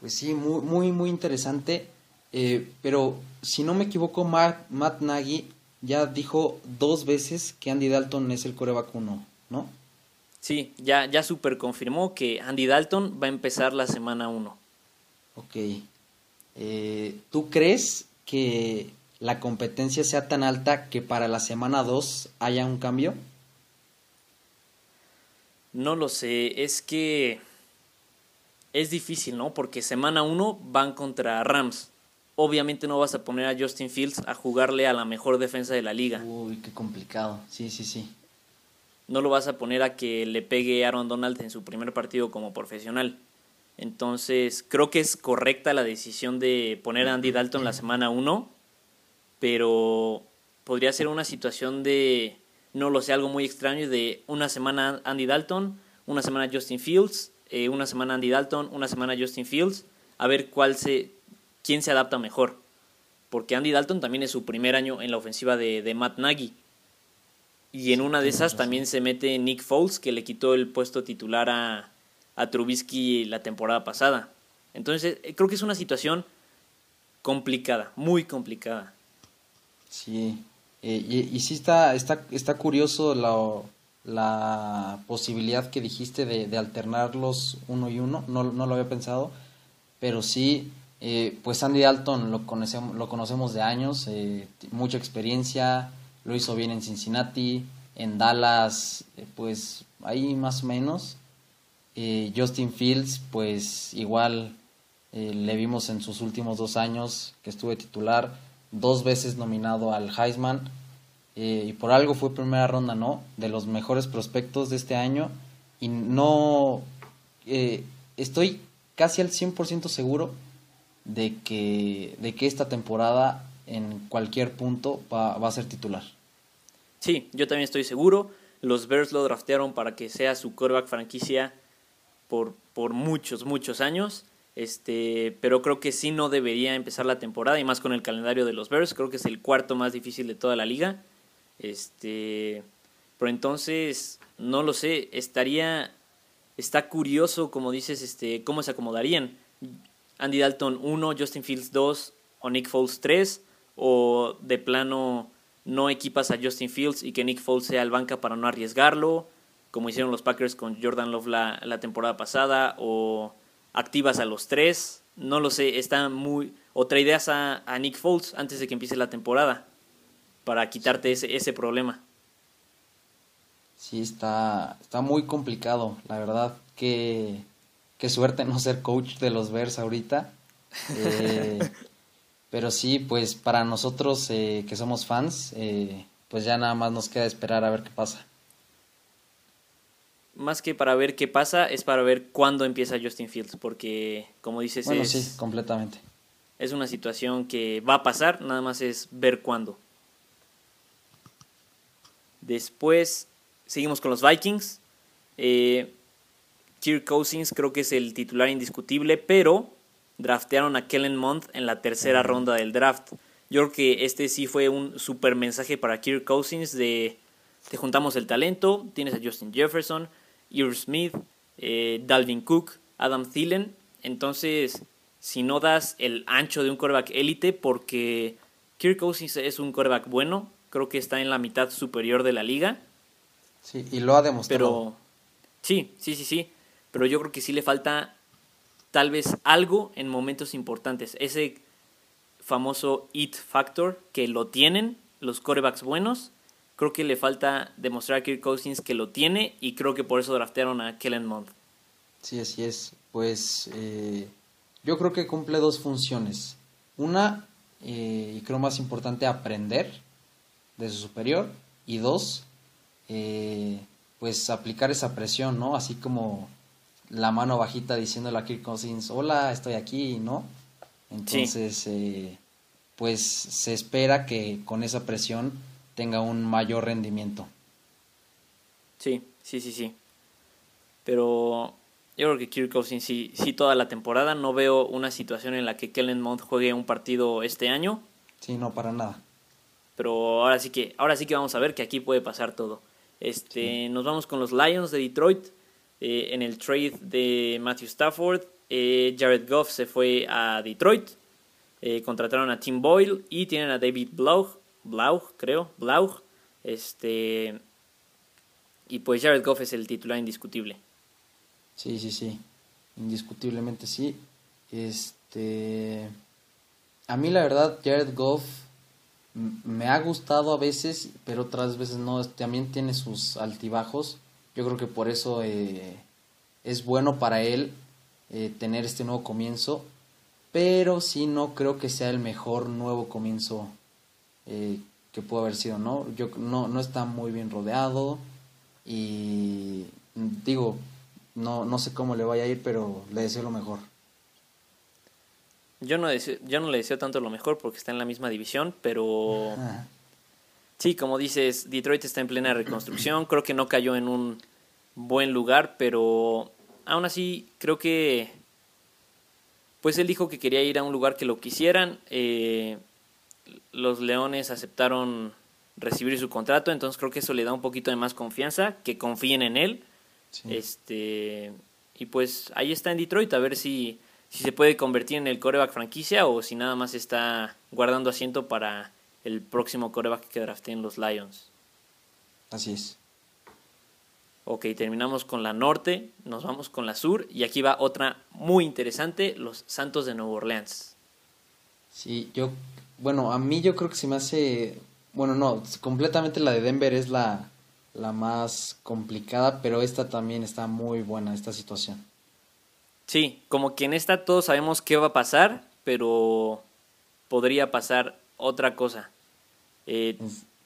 pues sí, muy, muy, muy interesante. Eh, pero si no me equivoco, Matt, Matt, Nagy ya dijo dos veces que Andy Dalton es el coreback 1, ¿no? Sí, ya, ya super confirmó que Andy Dalton va a empezar la semana 1. Ok. Eh, ¿Tú crees que la competencia sea tan alta que para la semana 2 haya un cambio? No lo sé, es que es difícil, ¿no? Porque semana 1 van contra Rams. Obviamente no vas a poner a Justin Fields a jugarle a la mejor defensa de la liga. Uy, qué complicado. Sí, sí, sí. no lo vas a poner a que le pegue Aaron Donald en su primer partido como profesional. Entonces, creo que es correcta la decisión de poner a Andy Dalton la semana 1, pero podría ser una situación de, no lo sé, algo muy extraño de una semana Andy Dalton, una semana Justin Fields, eh, una semana Andy Dalton, una semana Justin Fields, a ver cuál se, quién se adapta mejor. Porque Andy Dalton también es su primer año en la ofensiva de, de Matt Nagy. Y en una de esas también se mete Nick Foles, que le quitó el puesto titular a, a Trubisky la temporada pasada. Entonces, eh, creo que es una situación complicada, muy complicada. Sí, eh, y, y, sí está, está, está curioso la, la posibilidad que dijiste de, de, alternarlos uno y uno, no, no lo había pensado, pero sí, eh, pues Andy Dalton lo conocemos, lo conocemos de años, eh, mucha experiencia, lo hizo bien en Cincinnati, en Dallas, eh, pues ahí más o menos. Eh, Justin Fields, pues igual le vimos en sus últimos dos años que estuve titular, dos veces nominado al Heisman, y por algo fue primera ronda, ¿no? De los mejores prospectos de este año, y no, estoy casi al 100% seguro de que, de que esta temporada en cualquier punto va, va a ser titular. Sí, yo también estoy seguro. Los Bears lo draftearon para que sea su quarterback franquicia por, por muchos, muchos años. Este, pero creo que sí no debería empezar la temporada y más con el calendario de los Bears. Creo que es el cuarto más difícil de toda la liga. Este, pero entonces, no lo sé, estaría, está curioso, como dices, este, cómo se acomodarían. Andy Dalton 1, Justin Fields 2 o Nick Foles 3 o de plano no equipas a Justin Fields y que Nick Foles sea el banca para no arriesgarlo, como hicieron los Packers con Jordan Love la, temporada pasada, o activas a los tres, no lo sé, está muy... O tradeas a, a Nick Foles antes de que empiece la temporada para quitarte ese, ese problema. Sí, está, está muy complicado, la verdad. Qué, qué suerte no ser coach de los Bears ahorita. Eh, Pero sí, pues para nosotros eh, que somos fans, eh, pues ya nada más nos queda esperar a ver qué pasa. Más que para ver qué pasa, es para ver cuándo empieza Justin Fields, porque como dices, bueno, sí, completamente. Es una situación que va a pasar, nada más es ver cuándo. Después seguimos con los Vikings. Eh, Kirk Cousins creo que es el titular indiscutible, pero draftearon a Kellen Mond en la tercera ronda del draft. Yo creo que este sí fue un super mensaje para Kirk Cousins de te juntamos el talento, tienes a Justin Jefferson, Irv Smith, eh, Dalvin Cook, Adam Thielen, entonces si no das el ancho de un quarterback élite porque Kirk Cousins es un quarterback bueno, creo que está en la mitad superior de la liga. Sí, y lo ha demostrado. Pero sí, sí, sí, sí, pero yo creo que sí le falta tal vez algo en momentos importantes. Ese famoso it factor que lo tienen los corebacks buenos. Creo que le falta demostrar a Kirk Cousins que lo tiene y creo que por eso draftearon a Kellen Mond. Sí, así es. Pues eh, yo creo que cumple dos funciones. Una, eh, y creo más importante, aprender de su superior. Y dos, eh, pues aplicar esa presión, ¿no? Así como la mano bajita diciéndole a Kirk Cousins, hola, estoy aquí, ¿no? Entonces, eh, pues se espera que con esa presión tenga un mayor rendimiento. Sí, sí, sí, sí. Pero yo creo que Kirk Cousins sí, sí toda la temporada. No veo una situación en la que Kellen Mond juegue un partido este año. Sí, no, para nada. Pero ahora sí que, ahora sí que vamos a ver que aquí puede pasar todo. Este, nos vamos con los Lions de Detroit. Eh, en el trade de Matthew Stafford, eh, Jared Goff se fue a Detroit. Eh, contrataron a Tim Boyle y tienen a David Blau, Blau creo, Blau. Este, y pues Jared Goff es el titular indiscutible. Sí, sí, sí. Indiscutiblemente sí. Este. A mí la verdad, Jared Goff me ha gustado a veces, pero otras veces no. También tiene sus altibajos. Yo creo que por eso eh, es bueno para él eh, tener este nuevo comienzo, pero sí no creo que sea el mejor nuevo comienzo eh, que pudo haber sido, ¿no? Yo, no, no está muy bien rodeado, y digo, no, no sé cómo le vaya a ir, pero le deseo lo mejor. Yo no, yo no le deseo tanto lo mejor porque está en la misma división, pero sí, como dices, Detroit está en plena reconstrucción, creo que no cayó en un buen lugar, pero aún así creo que pues él dijo que quería ir a un lugar que lo quisieran. Eh, los Leones aceptaron recibir su contrato, entonces creo que eso le da un poquito de más confianza, que confíen en él. Este y pues ahí está en Detroit a ver si, si se puede convertir en el coreback franquicia o si nada más está guardando asiento para el próximo coreback que drafteen los Lions. Así es. Ok, terminamos con la norte, nos vamos con la sur y aquí va otra muy interesante, los Santos de Nueva Orleans. Sí, yo, bueno, a mí yo creo que se me hace, bueno, no, completamente la de Denver es la, la más complicada, pero esta también está muy buena, esta situación. Sí, como que en esta todos sabemos qué va a pasar, pero podría pasar otra cosa. Eh,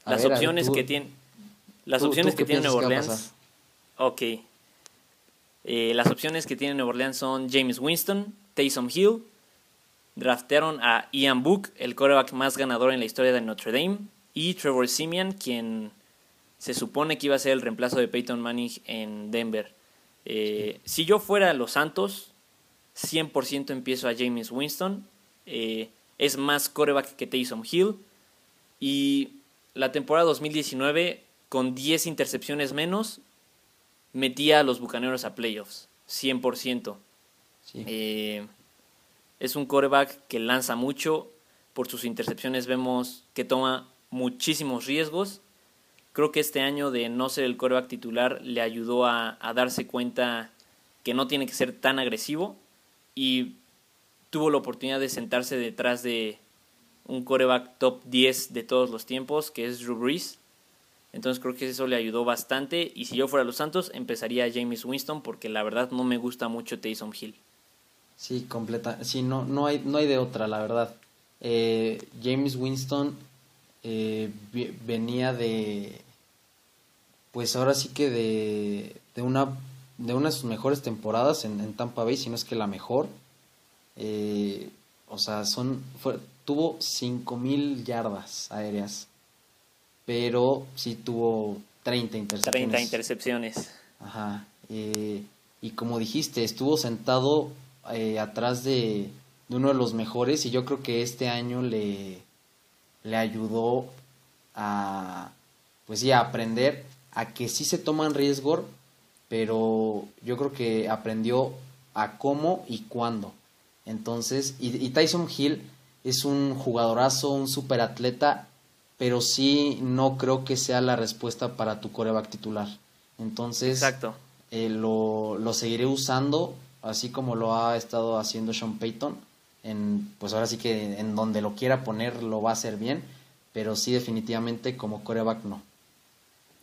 las opciones que tiene, las opciones que tiene Nueva Orleans Ok. Eh, las opciones que tiene Nueva Orleans son James Winston, Taysom Hill, draftearon a Ian Book, el quarterback más ganador en la historia de Notre Dame, y Trevor Simeon, quien se supone que iba a ser el reemplazo de Peyton Manning en Denver. Eh, si yo fuera los Santos, 100% empiezo a James Winston. Eh, es más quarterback que Taysom Hill. Y la temporada 2019, con 10 intercepciones menos, metía a los Bucaneros a playoffs, 100%. Eh, es un coreback que lanza mucho, por sus intercepciones vemos que toma muchísimos riesgos. Creo que este año de no ser el coreback titular le ayudó a, a darse cuenta que no tiene que ser tan agresivo y tuvo la oportunidad de sentarse detrás de un coreback top 10 de todos los tiempos, que es Drew Brees, entonces creo que eso le ayudó bastante. Y si yo fuera los Santos, empezaría James Winston porque la verdad no me gusta mucho Taysom Hill. Sí, completa. Sí, no, no, hay, no hay de otra, la verdad. Eh, James Winston eh, venía de. Pues ahora sí que de, de, una, de una de sus mejores temporadas en, Tampa Bay, si no es que la mejor. Eh, o sea, son, fue, tuvo 5.000 yardas aéreas pero sí tuvo 30 intercepciones. 30 intercepciones. Ajá. Eh, y como dijiste, estuvo sentado eh, atrás de, uno de los mejores y yo creo que este año le, le ayudó a, pues sí, a aprender a que sí se toman riesgo, pero yo creo que aprendió a cómo y cuándo. Entonces, y, y Tyson Hill es un jugadorazo, un superatleta pero sí no creo que sea la respuesta para tu coreback titular. Entonces, Exacto. Eh, lo, lo, seguiré usando, así como lo ha estado haciendo Sean Payton. En, pues ahora sí que en donde lo quiera poner lo va a hacer bien, pero sí definitivamente como coreback no.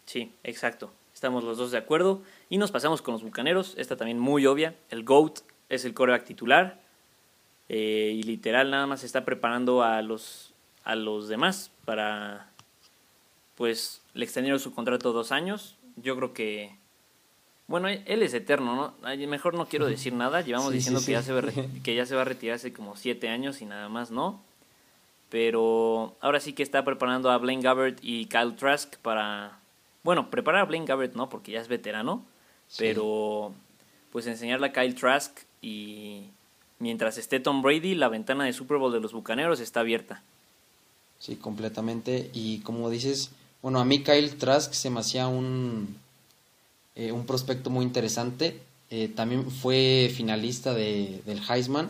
Sí, exacto. Estamos los dos de acuerdo. Y nos pasamos con los Bucaneros. Esta también muy obvia. El GOAT es el coreback titular. Eh, y literal nada más está preparando a los a los demás para, pues, le extendieron su contrato dos años. Yo creo que, bueno, él es eterno, ¿no? Mejor no quiero decir nada. Llevamos diciendo que, Ya se va, que ya se va a retirar hace como siete años y nada más, ¿no? Pero ahora sí que está preparando a Blaine Gabbert y Kyle Trask para, bueno, preparar a Blaine Gabbert, ¿no? Porque ya es veterano, pero pues enseñarle a Kyle Trask y mientras esté Tom Brady, la ventana de Super Bowl de los Bucaneros está abierta. Sí, completamente. Y como dices, bueno, a mí Kyle Trask se me hacía un, eh, un prospecto muy interesante. Eh, también fue finalista de, del Heisman.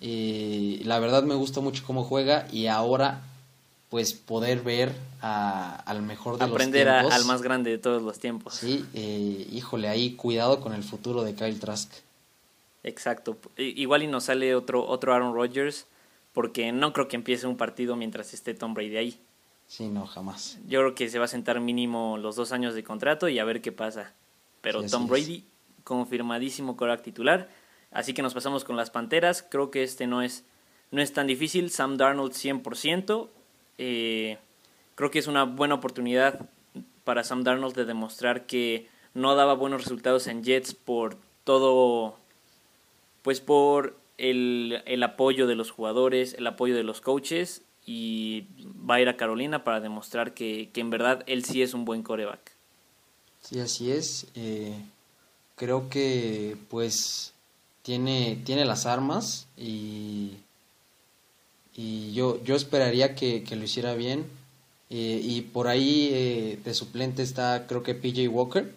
y la verdad me gusta mucho cómo juega y ahora pues poder ver a, al mejor de Aprender los tiempos. al más grande de todos los tiempos. Sí, eh, híjole, ahí cuidado con el futuro de Kyle Trask. Exacto. Igual y nos sale otro, otro Aaron Rodgers porque no creo que empiece un partido mientras esté Tom Brady ahí. Sí, no, jamás. Yo creo que se va a sentar mínimo los dos años de contrato y a ver qué pasa. Pero Tom Brady, confirmadísimo coreback titular. Así que nos pasamos con las Panteras. Creo que este no es, no es tan difícil. Sam Darnold 100%. Eh, creo que es una buena oportunidad para Sam Darnold de demostrar que no daba buenos resultados en Jets por todo, pues por el, el apoyo de los jugadores, el apoyo de los coaches y va a ir a Carolina para demostrar que, que en verdad él sí es un buen coreback. Sí, así es. Eh, creo que pues tiene, tiene las armas y, y yo, yo esperaría que, lo hiciera bien. Eh, y por ahí eh, de suplente está creo que PJ Walker.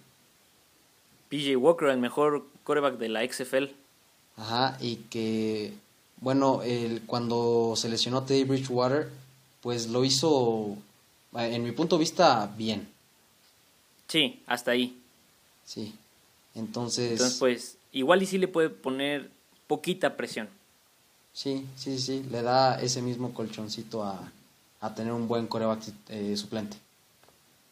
PJ Walker, el mejor coreback de la XFL. Ajá, y que, bueno, el, cuando se lesionó Teddy Bridgewater, pues lo hizo, en mi punto de vista, bien. Sí, hasta ahí. Sí, entonces... Entonces, pues, igual y sí le puede poner poquita presión. Sí, sí, sí, le da ese mismo colchoncito a, a tener un buen coreback eh, suplente.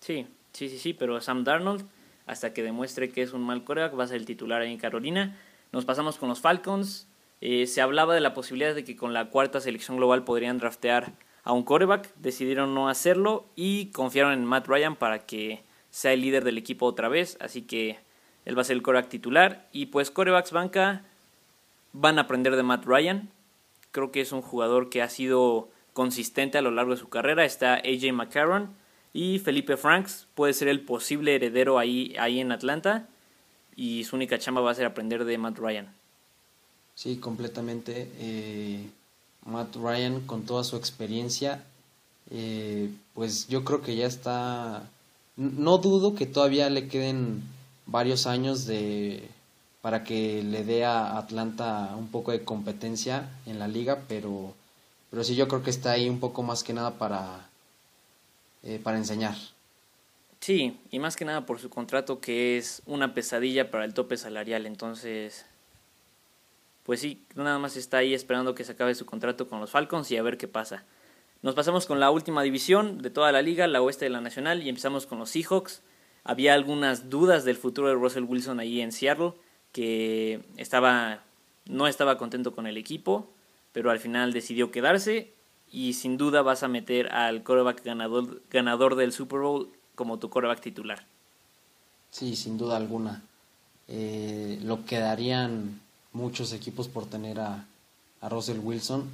Sí, sí, sí, sí, pero Sam Darnold, hasta que demuestre que es un mal coreback, va a ser el titular ahí en Carolina. Nos pasamos con los Falcons. Eh, se hablaba de la posibilidad de que con la cuarta selección global podrían draftear a un coreback. Decidieron no hacerlo y confiaron en Matt Ryan para que sea el líder del equipo otra vez. Así que él va a ser el coreback titular. Y pues corebacks banca van a aprender de Matt Ryan. Creo que es un jugador que ha sido consistente a lo largo de su carrera. Está AJ McCarron y Felipe Franks puede ser el posible heredero ahí, ahí en Atlanta y su única chamba va a ser aprender de Matt Ryan. Sí, completamente. Eh, Matt Ryan con toda su experiencia, eh, pues yo creo que ya está... No dudo que todavía le queden varios años de para que le dé a Atlanta un poco de competencia en la liga, pero, pero sí yo creo que está ahí un poco más que nada para, eh, para enseñar. Sí, y más que nada por su contrato que es una pesadilla para el tope salarial. Entonces, pues sí, nada más está ahí esperando que se acabe su contrato con los Falcons y a ver qué pasa. Nos pasamos con la última división de toda la liga, la oeste de la nacional, y empezamos con los Seahawks. Había algunas dudas del futuro de Russell Wilson ahí en Seattle, que estaba, no estaba contento con el equipo, pero al final decidió quedarse y sin duda vas a meter al quarterback ganador, ganador del Super Bowl como tu coreback titular. Sí, sin duda alguna. Eh, lo quedarían muchos equipos por tener a, a Russell Wilson.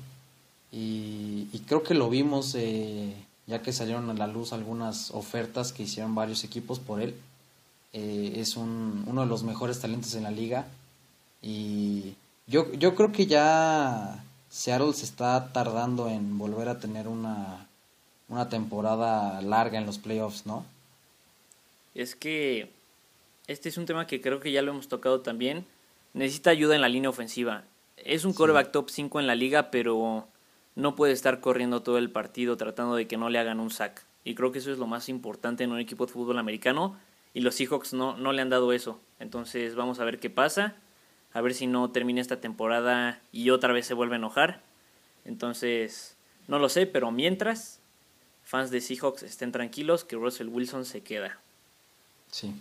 Y, creo que lo vimos eh, ya que salieron a la luz algunas ofertas que hicieron varios equipos por él. Eh, es un, uno de los mejores talentos en la liga. Y yo, yo creo que ya Seattle se está tardando en volver a tener una, una temporada larga en los playoffs, ¿no? Es que este es un tema que creo que ya lo hemos tocado también. Necesita ayuda en la línea ofensiva. Es un quarterback top 5 en la liga, pero no puede estar corriendo todo el partido tratando de que no le hagan un sack. Y creo que eso es lo más importante en un equipo de fútbol americano. Y los Seahawks no, no le han dado eso. Entonces vamos a ver qué pasa. A ver si no termina esta temporada y otra vez se vuelve a enojar. Entonces, no lo sé, pero mientras fans de Seahawks estén tranquilos que Russell Wilson se queda. Sí.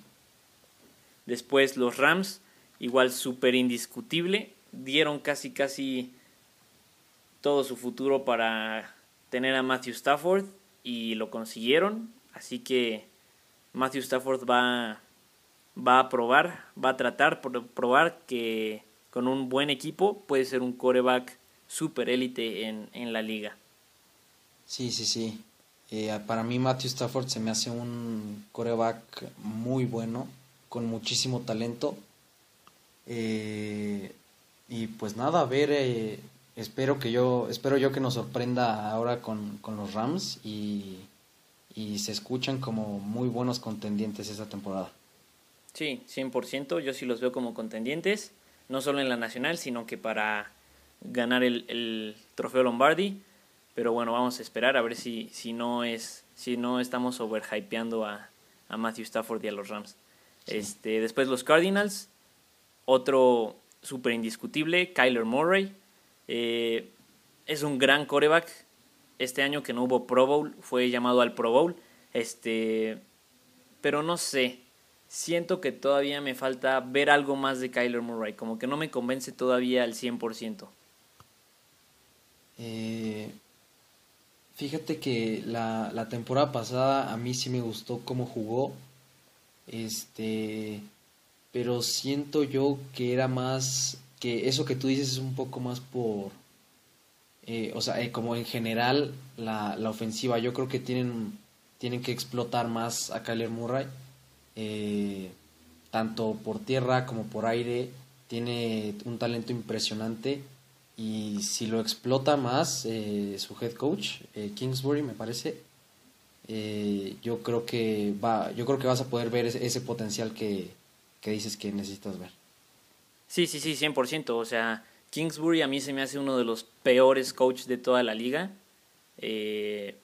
Después los Rams, igual súper indiscutible, dieron casi casi todo su futuro para tener a Matthew Stafford y lo consiguieron. Así que Matthew Stafford va, va a probar, va a tratar por probar que con un buen equipo puede ser un coreback super élite en, en la liga. Sí, sí, sí. Eh, para mí Matthew Stafford se me hace un coreback muy bueno, con muchísimo talento. Eh, y pues nada, a ver, eh, espero que yo, espero yo que nos sorprenda ahora con, los Rams y, y se escuchan como muy buenos contendientes esta temporada. Sí, 100%, yo sí los veo como contendientes, no solo en la nacional, sino que para ganar el, el trofeo Lombardi pero bueno, vamos a esperar a ver si, si no es si no estamos overhypeando a, a Matthew Stafford y a los Rams. Este, después los Cardinals, otro súper indiscutible, Kyler Murray. Eh, es un gran coreback. Este año que no hubo Pro Bowl, fue llamado al Pro Bowl. Este, pero no sé. Siento que todavía me falta ver algo más de Kyler Murray. Como que no me convence todavía al 100%. Eh, Fíjate que la, la temporada pasada a mí sí me gustó cómo jugó. Este, pero siento yo que era más, que eso que tú dices es un poco más por, eh, o sea, eh, como en general la, la, ofensiva, yo creo que tienen, tienen que explotar más a Kyler Murray, eh, tanto por tierra como por aire, tiene un talento impresionante y si lo explota más su head coach, Kingsbury me parece, yo creo que va, yo creo que vas a poder ver ese, ese potencial que, que dices que necesitas ver. Sí, sí, sí, 100%. O sea, Kingsbury a mí se me hace uno de los peores coaches de toda la liga. Eh,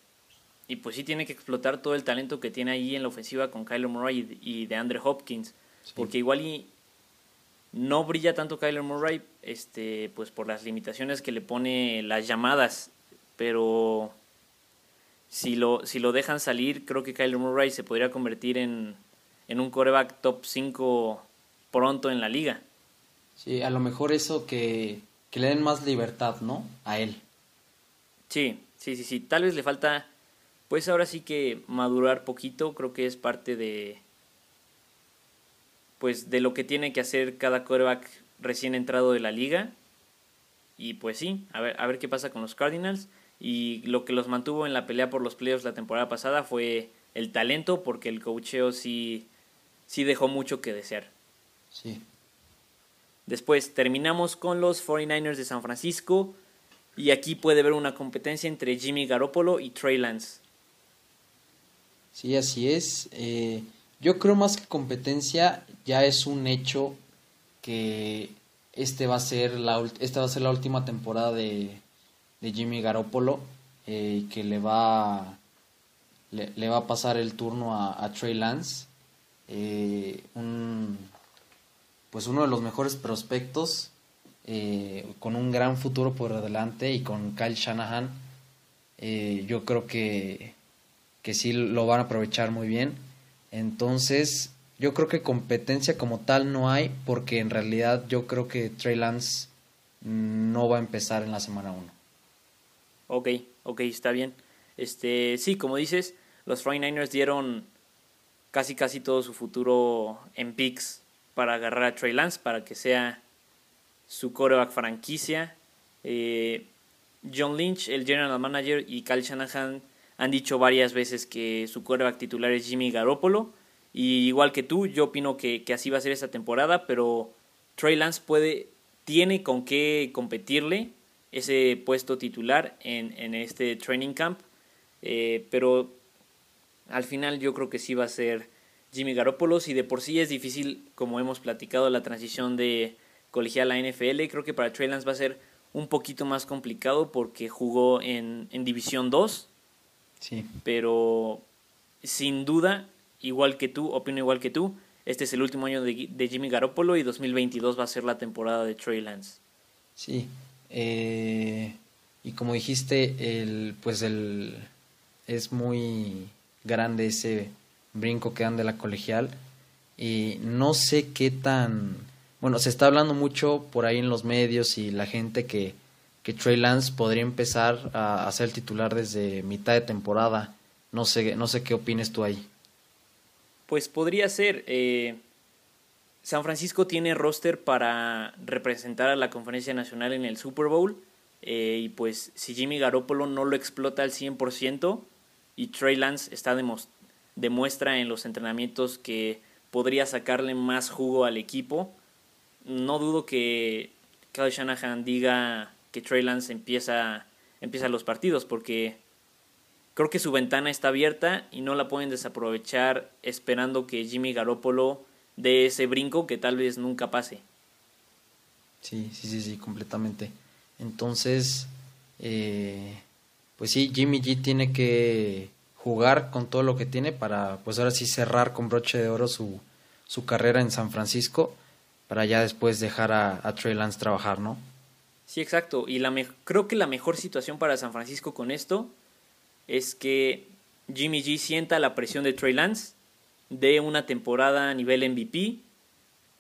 y pues sí tiene que explotar todo el talento que tiene ahí en la ofensiva con Kyler Murray y de Andre Hopkins. Porque igual y no brilla tanto Kyler Murray este, pues por las limitaciones que le pone las llamadas. Pero si lo, si lo dejan salir, creo que Kyler Murray se podría convertir en, en un coreback top 5 pronto en la liga. Sí, a lo mejor eso que, que le den más libertad, ¿no? A él. Sí, sí, sí, sí. Tal vez le falta, pues ahora sí que madurar poquito. Creo que es parte de, pues de lo que tiene que hacer cada coreback recién entrado de la liga. Y pues sí, a ver, a ver qué pasa con los Cardinals. Y lo que los mantuvo en la pelea por los playoffs la temporada pasada fue el talento, porque el coacheo sí sí dejó mucho que desear. Sí. Después terminamos con los 49ers de San Francisco y aquí puede haber una competencia entre Jimmy Garoppolo y Trey Lance. Sí, así es. Eh, yo creo más que competencia ya es un hecho que este va a ser la esta va a ser la última temporada de, de Jimmy Garoppolo eh, que le va le, va a pasar el turno a, Trey Lance eh, un, pues uno de los mejores prospectos eh, con un gran futuro por delante y con Kyle Shanahan eh, yo creo que, que sí lo van a aprovechar muy bien entonces yo creo que competencia como tal no hay porque en realidad yo creo que Trey Lance no va a empezar en la semana 1 Ok, ok, está bien. Este, sí, como dices, los 49ers dieron casi casi todo su futuro en picks para agarrar a Trey Lance, para que sea su coreback franquicia. Eh, John Lynch, el general manager, y Kyle Shanahan han dicho varias veces que su coreback titular es Jimmy Garoppolo. Y igual que tú, yo opino que, así va a ser esta temporada, pero Trey Lance puede, tiene con qué competirle ese puesto titular en, en este training camp. Eh, pero al final yo creo que sí va a ser Jimmy Garoppolo. y de por sí es difícil, como hemos platicado, la transición de colegial a NFL. Creo que para Trey Lance va a ser un poquito más complicado porque jugó en, en División 2. Sí. Pero sin duda, igual que tú, opino igual que tú, este es el último año de, de Jimmy Garoppolo y 2022 va a ser la temporada de Trey Lance. Sí. Eh, y como dijiste, el, pues el, es muy grande ese brinco que dan de la colegial y no sé qué tan bueno se está hablando mucho por ahí en los medios y la gente que que Trey Lance podría empezar a, ser titular desde mitad de temporada no sé no sé qué opines tú ahí pues podría ser eh, San Francisco tiene roster para representar a la conferencia nacional en el Super Bowl eh, y pues si Jimmy Garoppolo no lo explota al 100% y Trey Lance está demuestra en los entrenamientos que podría sacarle más jugo al equipo. No dudo que Kyle Shanahan diga que Trey Lance empieza, los partidos porque creo que su ventana está abierta y no la pueden desaprovechar esperando que Jimmy Garoppolo dé ese brinco que tal vez nunca pase. Sí, sí, sí, sí, completamente. Entonces, eh, pues sí, Jimmy G tiene que jugar con todo lo que tiene para, pues ahora sí cerrar con broche de oro su, su carrera en San Francisco, para ya después dejar a, a Trey Lance trabajar, ¿no? Sí, exacto. Y la creo que la mejor situación para San Francisco con esto es que Jimmy G sienta la presión de Trey Lance, de una temporada a nivel MVP,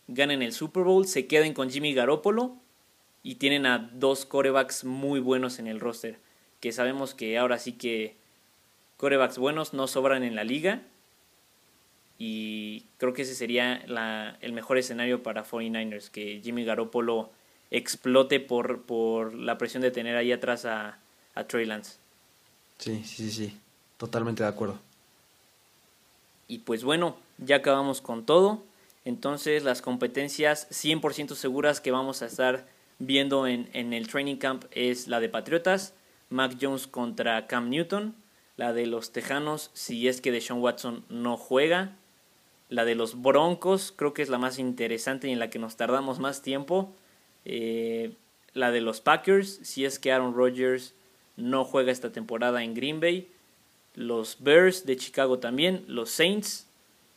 ganen el Super Bowl, se queden con Jimmy Garoppolo y tienen a dos corebacks muy buenos en el roster. que sabemos que ahora sí que corebacks buenos no sobran en la liga. Y creo que ese sería la, el mejor escenario para 49ers, que Jimmy Garoppolo explote por, por la presión de tener ahí atrás a, a Trey Lance. Sí, sí, sí, sí, totalmente de acuerdo. Y pues bueno, ya acabamos con todo. Entonces las competencias 100% seguras que vamos a estar viendo en, en el training camp es la de Patriotas, Mac Jones contra Cam Newton, la de los Tejanos si es que Deshaun Watson no juega, la de los Broncos creo que es la más interesante y en la que nos tardamos más tiempo, eh, la de los Packers si es que Aaron Rodgers no juega esta temporada en Green Bay, los Bears de Chicago también, los Saints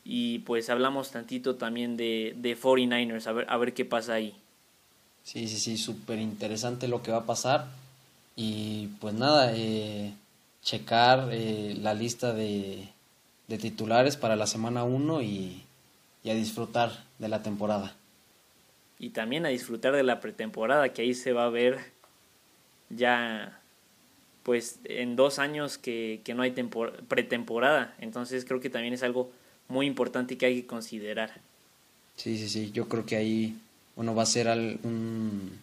y pues hablamos tantito también de, de 49ers, a ver, a ver qué pasa ahí. Sí, sí, sí, súper interesante lo que va a pasar. Y pues nada, eh, checar eh, la lista de, de, titulares para la semana 1 y, y a disfrutar de la temporada. Y también a disfrutar de la pretemporada, que ahí se va a ver ya pues en dos años que, que no hay pretemporada. Entonces creo que también es algo muy importante que hay que considerar. Sí, sí, sí. Yo creo que ahí bueno, va a ser un,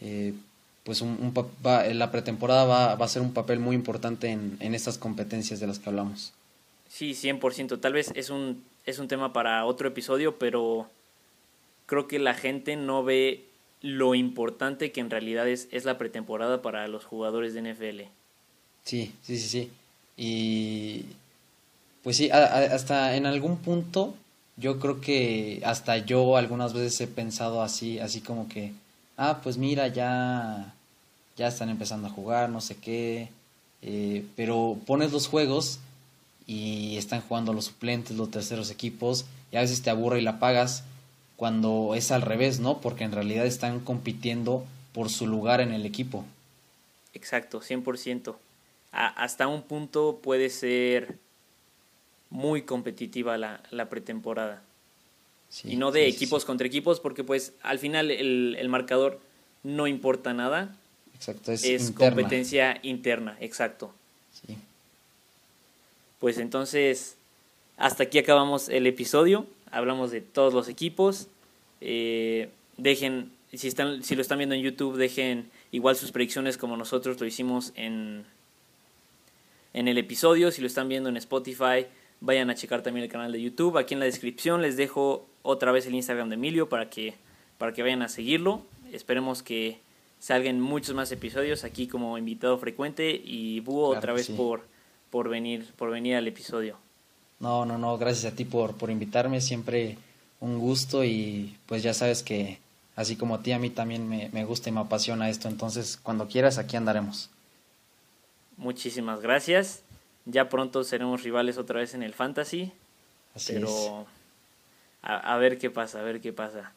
eh, pues un, la pretemporada va, va, a ser un papel muy importante en, en estas competencias de las que hablamos. Sí, 100%. Tal vez es un, es un tema para otro episodio, pero creo que la gente no ve lo importante que en realidad es, es la pretemporada para los jugadores de NFL. Sí, sí, sí, sí. Y pues sí, hasta en algún punto yo creo que hasta yo algunas veces he pensado así, así como que, ah, pues mira, ya, ya están empezando a jugar, no sé qué, eh, pero pones los juegos y están jugando los suplentes, los terceros equipos, y a veces te aburre y la pagas cuando es al revés, ¿no? Porque en realidad están compitiendo por su lugar en el equipo. Exacto, 100%. hasta un punto puede ser muy competitiva la, la pretemporada. y no de equipos contra equipos, porque pues al final el, el marcador no importa nada. Exacto, es, es competencia interna, exacto. Pues entonces, hasta aquí acabamos el episodio. Hablamos de todos los equipos. Eh, dejen, si, están, si lo están viendo en YouTube, dejen igual sus predicciones como nosotros lo hicimos en, en el episodio. Si lo están viendo en Spotify, Vayan a checar también el canal de YouTube. Aquí en la descripción les dejo otra vez el Instagram de Emilio para que, para que vayan a seguirlo. Esperemos que salgan muchos más episodios aquí como invitado frecuente y Búho otra vez por, por, venir, por venir al episodio. No, no, no, gracias a ti por, por invitarme, siempre un gusto y pues ya sabes que así como a ti, a mí también me, me gusta y me apasiona esto, entonces cuando quieras aquí andaremos. Muchísimas gracias ya pronto seremos rivales otra vez en el Fantasy. pero a, ver qué pasa, a ver qué pasa.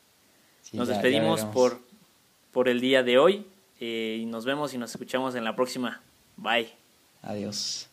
nos despedimos por, por el día de hoy eh, y nos vemos y nos escuchamos en la próxima. Bye. Adiós.